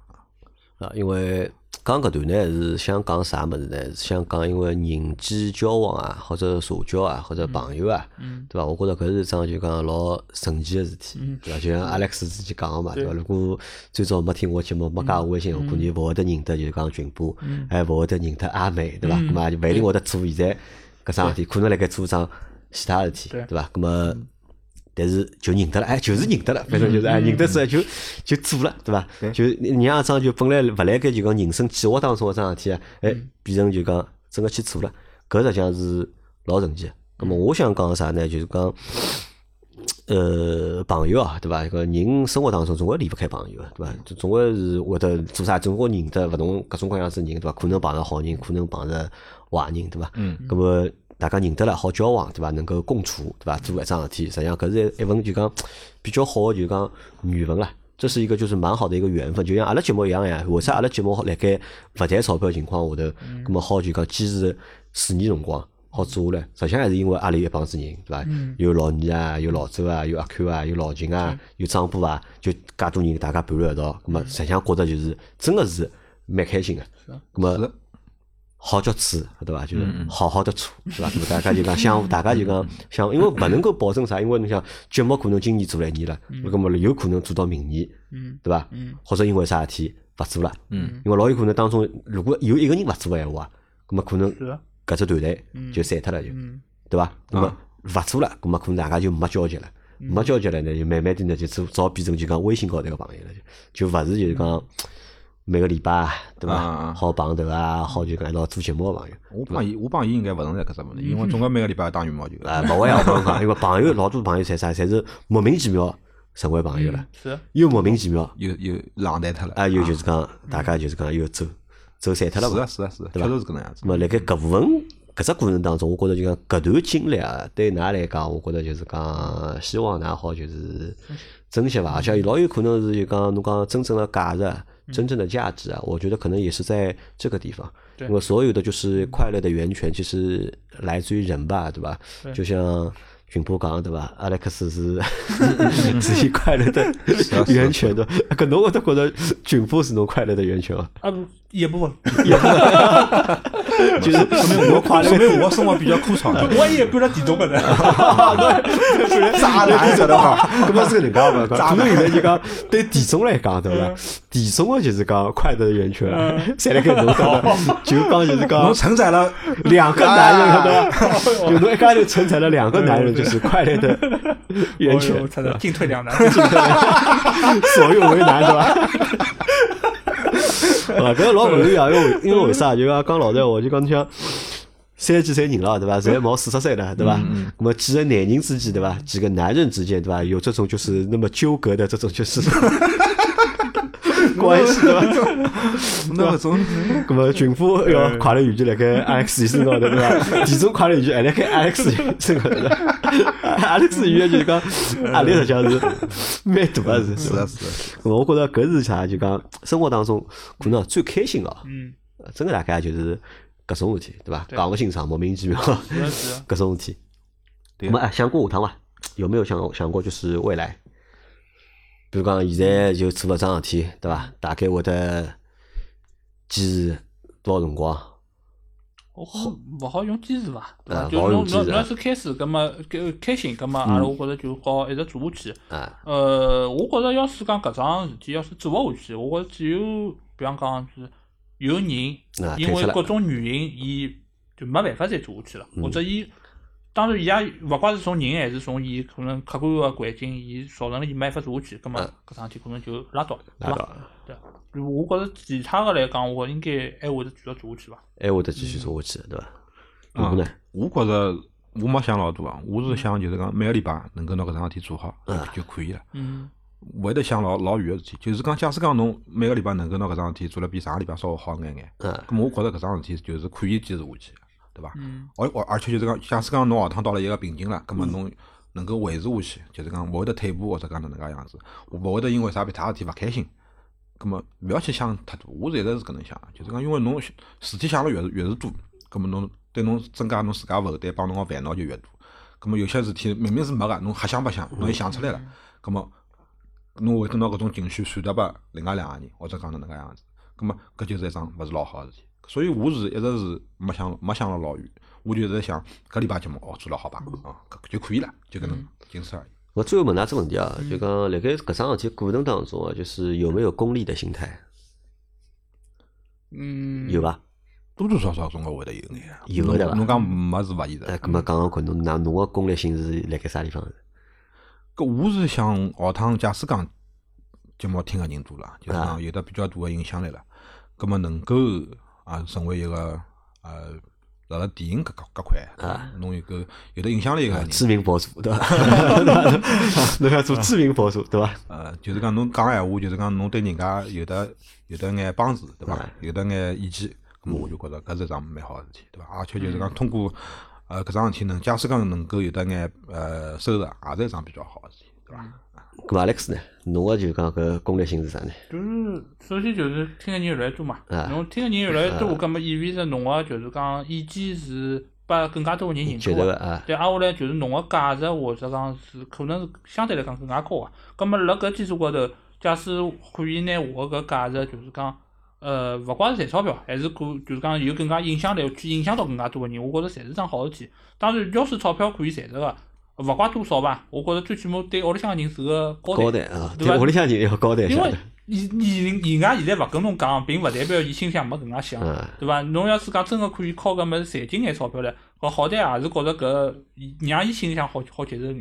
啊。啊，因为讲搿段呢是想讲啥物事呢？是想讲因为人际交往啊，或者社交啊，或者朋友啊，对伐？我觉着搿是一桩就讲老神奇个事体，对伐？就像 Alex 之前讲个嘛，对伐？如果最早没听我节目，没加我微信，我估计勿会得认得就是讲群播，还勿会得认得阿妹，对伐？咁嘛就勿一定会得做现在搿桩事体，可能辣盖做桩其他事体，对对伐？咁么。但是就认得了，哎，就是认得了，反正就是哎，认得之后就就做了，对伐？就你让一桩就本来勿来该就讲人生计划当中个桩事体啊，哎，变成就讲真个去做了，搿实际上是老神奇的。咁么我想讲个啥呢？就是讲，呃，朋友啊，对伐？搿人生活当中总归离勿开朋友个，对伐？就总归是会得做啥，总归认得勿同各种各样子人，对伐？可能碰着好人，可能碰着坏人，对伐？嗯。咁么大家认得了，好交往，对伐？能够共处，对伐？做一桩事体，实际上搿是一份就讲比较好个，就讲缘分啦。这是一个就是蛮好的一个缘分，就像阿拉节目一样呀。为啥阿拉节目好辣盖勿赚钞票的情况下头，咁么好就讲坚持四年辰光好做下来，实际上还是因为阿拉一帮子人，对伐？有老二啊，有老周啊，有阿 Q 啊，有老秦啊，有张波啊，就介多人大家伴辣一道，咁么实际上觉得就是真个是蛮开心个。咁么好叫处，对伐？就是好好的处，是伐？那么大家就讲相互，大家就讲相，因为勿能够保证啥，因为侬想节目可能今年做了一年了，那么有可能做到明年，对伐？或者因为啥事体勿做了，因为老有可能当中如果有一个人勿做个闲话，那么可能搿只团队就散脱了，就对伐？那么勿做了，那么可能大家就没交集了。没交集了呢，就慢慢的呢，就只早变成就讲微信高头个朋友了，就就勿是就是讲每个礼拜啊对伐？好碰头啊，好就讲一道做节目个朋友。我帮伊，我帮伊应该勿存在搿只问题，因为总归每个礼拜打羽毛球。啊，勿会啊，我跟侬讲，因为朋友老多朋友侪啥，侪是莫名其妙成为朋友了，是，又莫名其妙又又冷淡脱了。啊，又就是讲大家就是讲又走走散脱了嘛是啊。是啊是啊，确实是搿能样子那。么辣盖搿部分搿只过程当中，我觉着就讲搿段经历啊，对㑚来讲，我觉着就是讲，希望㑚好就是珍惜吧，而且老有可能是就讲侬讲真正的价值啊，真正的价值啊，我觉得可能也是在这个地方。对。因为所有的就是快乐的源泉，其实来自于人吧，对吧？对。就像群波讲对吧？阿莱克斯是是以快乐的源泉的，搿侬会得觉得群波是侬快乐的源泉伐？啊不，一部分，就是说明我快乐说明我生活比较枯燥。我也不知道地中 个人，渣男晓得伐？搿么是搿能介嘛？可能现在就讲对地中来讲，对伐？地中的就是讲快乐的源泉，侪辣盖侬搭的，就讲就是侬讲承载了两个男人，晓得伐？就侬一家就承载了两个男人，就是快乐的源泉进退两难。所有为难，对伐？啊，搿个老勿容易啊，因为因为为啥？就讲讲老实闲话，就讲你像三十几岁人了，对伐？侪毛四十岁了，对伐？那么几个男人之间，对伐？几个男人之间，对伐？有这种就是那么纠葛的这种就是关系，对伐？那搿种 那么群夫要快乐语句辣盖 Alex 身高头，对伐？其中快乐语句还辣盖 Alex 身高头，Alex 语言就是讲压力实际上是蛮大个是，是啊是我觉着搿是啥？就讲生活当中可能最开心个，嗯，真个大概就是搿种事体，对伐？对讲勿清爽，莫名其妙，搿种事体。对那么哎，想过下趟伐？有没有想想过就是未来？比如讲现在就做了桩事体，对伐？大概会得坚持多少辰光？我好勿好用坚持伐？对伐？啊就侬侬侬要是开始，葛么搿开心，葛么阿拉我觉着就好一直做下去。啊，呃，我觉着要是讲搿桩事体要是做勿下去，我觉着只有比方讲是有人因为各种原因，伊就没办法再做下去了，嗯或者伊当然伊也勿怪是从人还是从伊可能客观个环境，伊造成了伊没办法做下去，葛么嗯搿桩事体可能就拉倒，对伐？拉倒，对，我觉着其他个来讲，我应该还会得继续做下去伐？还会得继续做下去，对伐？啊？我觉着我没想老多啊，我是想就是讲每个礼拜能够拿搿桩事体做好嗯就可以了。嗯勿会得想老老远个事体，就是讲，假使讲侬每个礼拜能够拿搿桩事体做了比上个礼拜稍微好眼眼，嗯咁么我觉着搿桩事体就是可以坚持下去的，对伐？嗯而而而且就是讲，假使讲侬下趟到了一个瓶颈了，咁么侬能够维持下去，就是讲勿会得退步或者讲哪能介样子，勿会得因为啥别他事体勿开心。咁么勿要去想太多，我是一直是搿能想的，就是讲，因为侬事体想了越是越是多，咁么侬对侬增加侬自家负担帮侬个烦恼就越多。咁么有些事体明明是没个，侬瞎想白想，侬也想出来了，咁么侬会得拿搿种情绪传达拨另外两个人，或者讲哪能介样子，咁么搿就是一桩勿是老好个事体。所以我是一直是没想没想了老远，我就一直在想搿礼拜节目哦做了好吧，啊搿就可以了，就搿能仅此而已。我最后问㑚只问题啊，就讲辣盖搿桩事体过程当中啊，就是有没有功利的心态？嗯，有伐？多多少少总归会得有眼。有的对伐侬侬讲没是勿现哎，实。葛末讲讲看侬㑚侬个功利心是辣盖啥地方？搿我是想学趟，假使讲节目听个人多了，就是啊讲有得比较大个影响力了，搿么能够啊成为一个呃辣辣电影搿搿搿块，啊侬有个有得影响力个人，知名博主对伐？侬要做知名博主对伐？呃，就是讲侬讲闲话，就是讲侬对人家有得有得眼帮助，对伐啊？有得眼意见，咁么我就觉着搿是一桩蛮好个事体，对伐？而且就是讲通过呃搿桩事体能，假使讲能够有得眼呃收入，也是一桩比较好个事体，对伐？咁 Alex 呢？侬个就讲搿功利性是啥呢？就是首先就是听个人越来越多嘛啊，侬听个人越来越多，搿么意味着侬个就是讲意见是被更加多个人认可个。对，挨下来就是侬个价值或者讲是可能是相对来讲更加高个。搿么辣搿基础高头，假使可以拿我搿价值就是讲，呃，勿怪是赚钞票，还是可就是讲有更加影响力，去影响到更加多个人，我觉着侪是桩好事体。当然，要是钞票可以赚着个，勿怪多少吧，我觉着最起码对屋里向人是个交高代。屋里向人要高谈一因为。伊伊人人家现在勿跟侬讲，并勿代表伊心里向没搿能介想嗯，对伐？侬要是讲真个可以靠搿物事赚进眼钞票来，搿好歹也是觉着搿让伊心里向好好接受眼，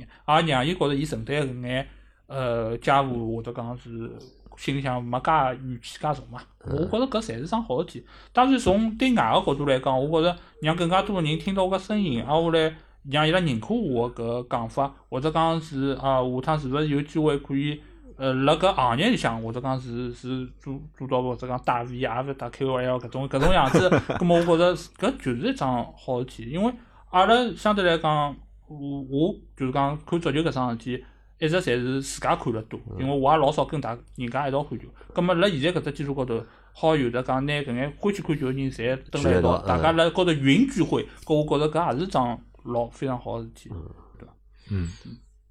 也让伊觉着伊承担搿眼呃家务或者讲是心里向没介怨气介重嘛。我觉着搿侪是桩好事体。当然从对外个角度来讲，我觉着让更加多个人听到我个声音，挨下来让伊拉认可我搿讲法，或者讲是啊，下趟是勿是有机会可以呃，辣搿行业里向，或者讲是是做做到或者讲带 V 也勿打 KOL 搿种搿种样子，葛末我觉着搿就是一桩好事体，因为阿拉相对来讲，我我就是讲看足球搿桩事体。一直侪是自家看了多，因为我也老少跟大人家一道看球。葛末辣现在搿只基础高头，好有的讲拿搿眼欢喜看球个人侪蹲辣一道，大家辣高头云聚会，搿我觉着搿也是桩老非常好个事体，对伐？嗯，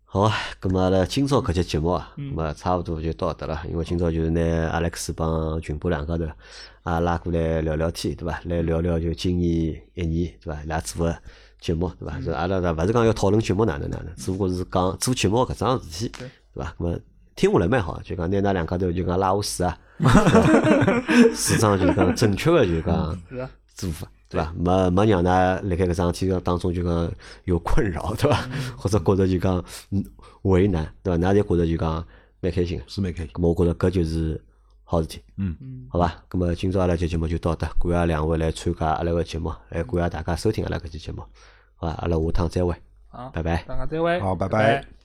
好啊，咁么阿拉今朝搿节节目啊，嗯咁么差勿多就到搿搭了。因为今朝就是拿阿莱克斯帮群波两家头也拉过来聊聊天，对伐？来聊聊就今年一年，对伐？伊拉做个节目，对伐？嗯是阿拉勿是讲要讨论节目哪能哪能，只不过是讲做节目搿桩事体，对伐？咁么听下来蛮好，就讲拿㑚两家头就讲拉下水啊，是桩就讲正确个就讲做法，对伐？没没让㑚辣盖搿桩事体当中就讲有困扰，对伐？或者觉着就讲嗯为难，对伐？㑚侪觉着就讲蛮开心个。是蛮开心。我觉着搿就是好事体，嗯嗯，好伐？咁么今朝阿拉节节目就到这，感谢两位来参加阿拉个节目，还感谢大家收听阿拉搿期节目，好伐？阿拉下趟再会，好，拜拜。大家再会，好拜拜拜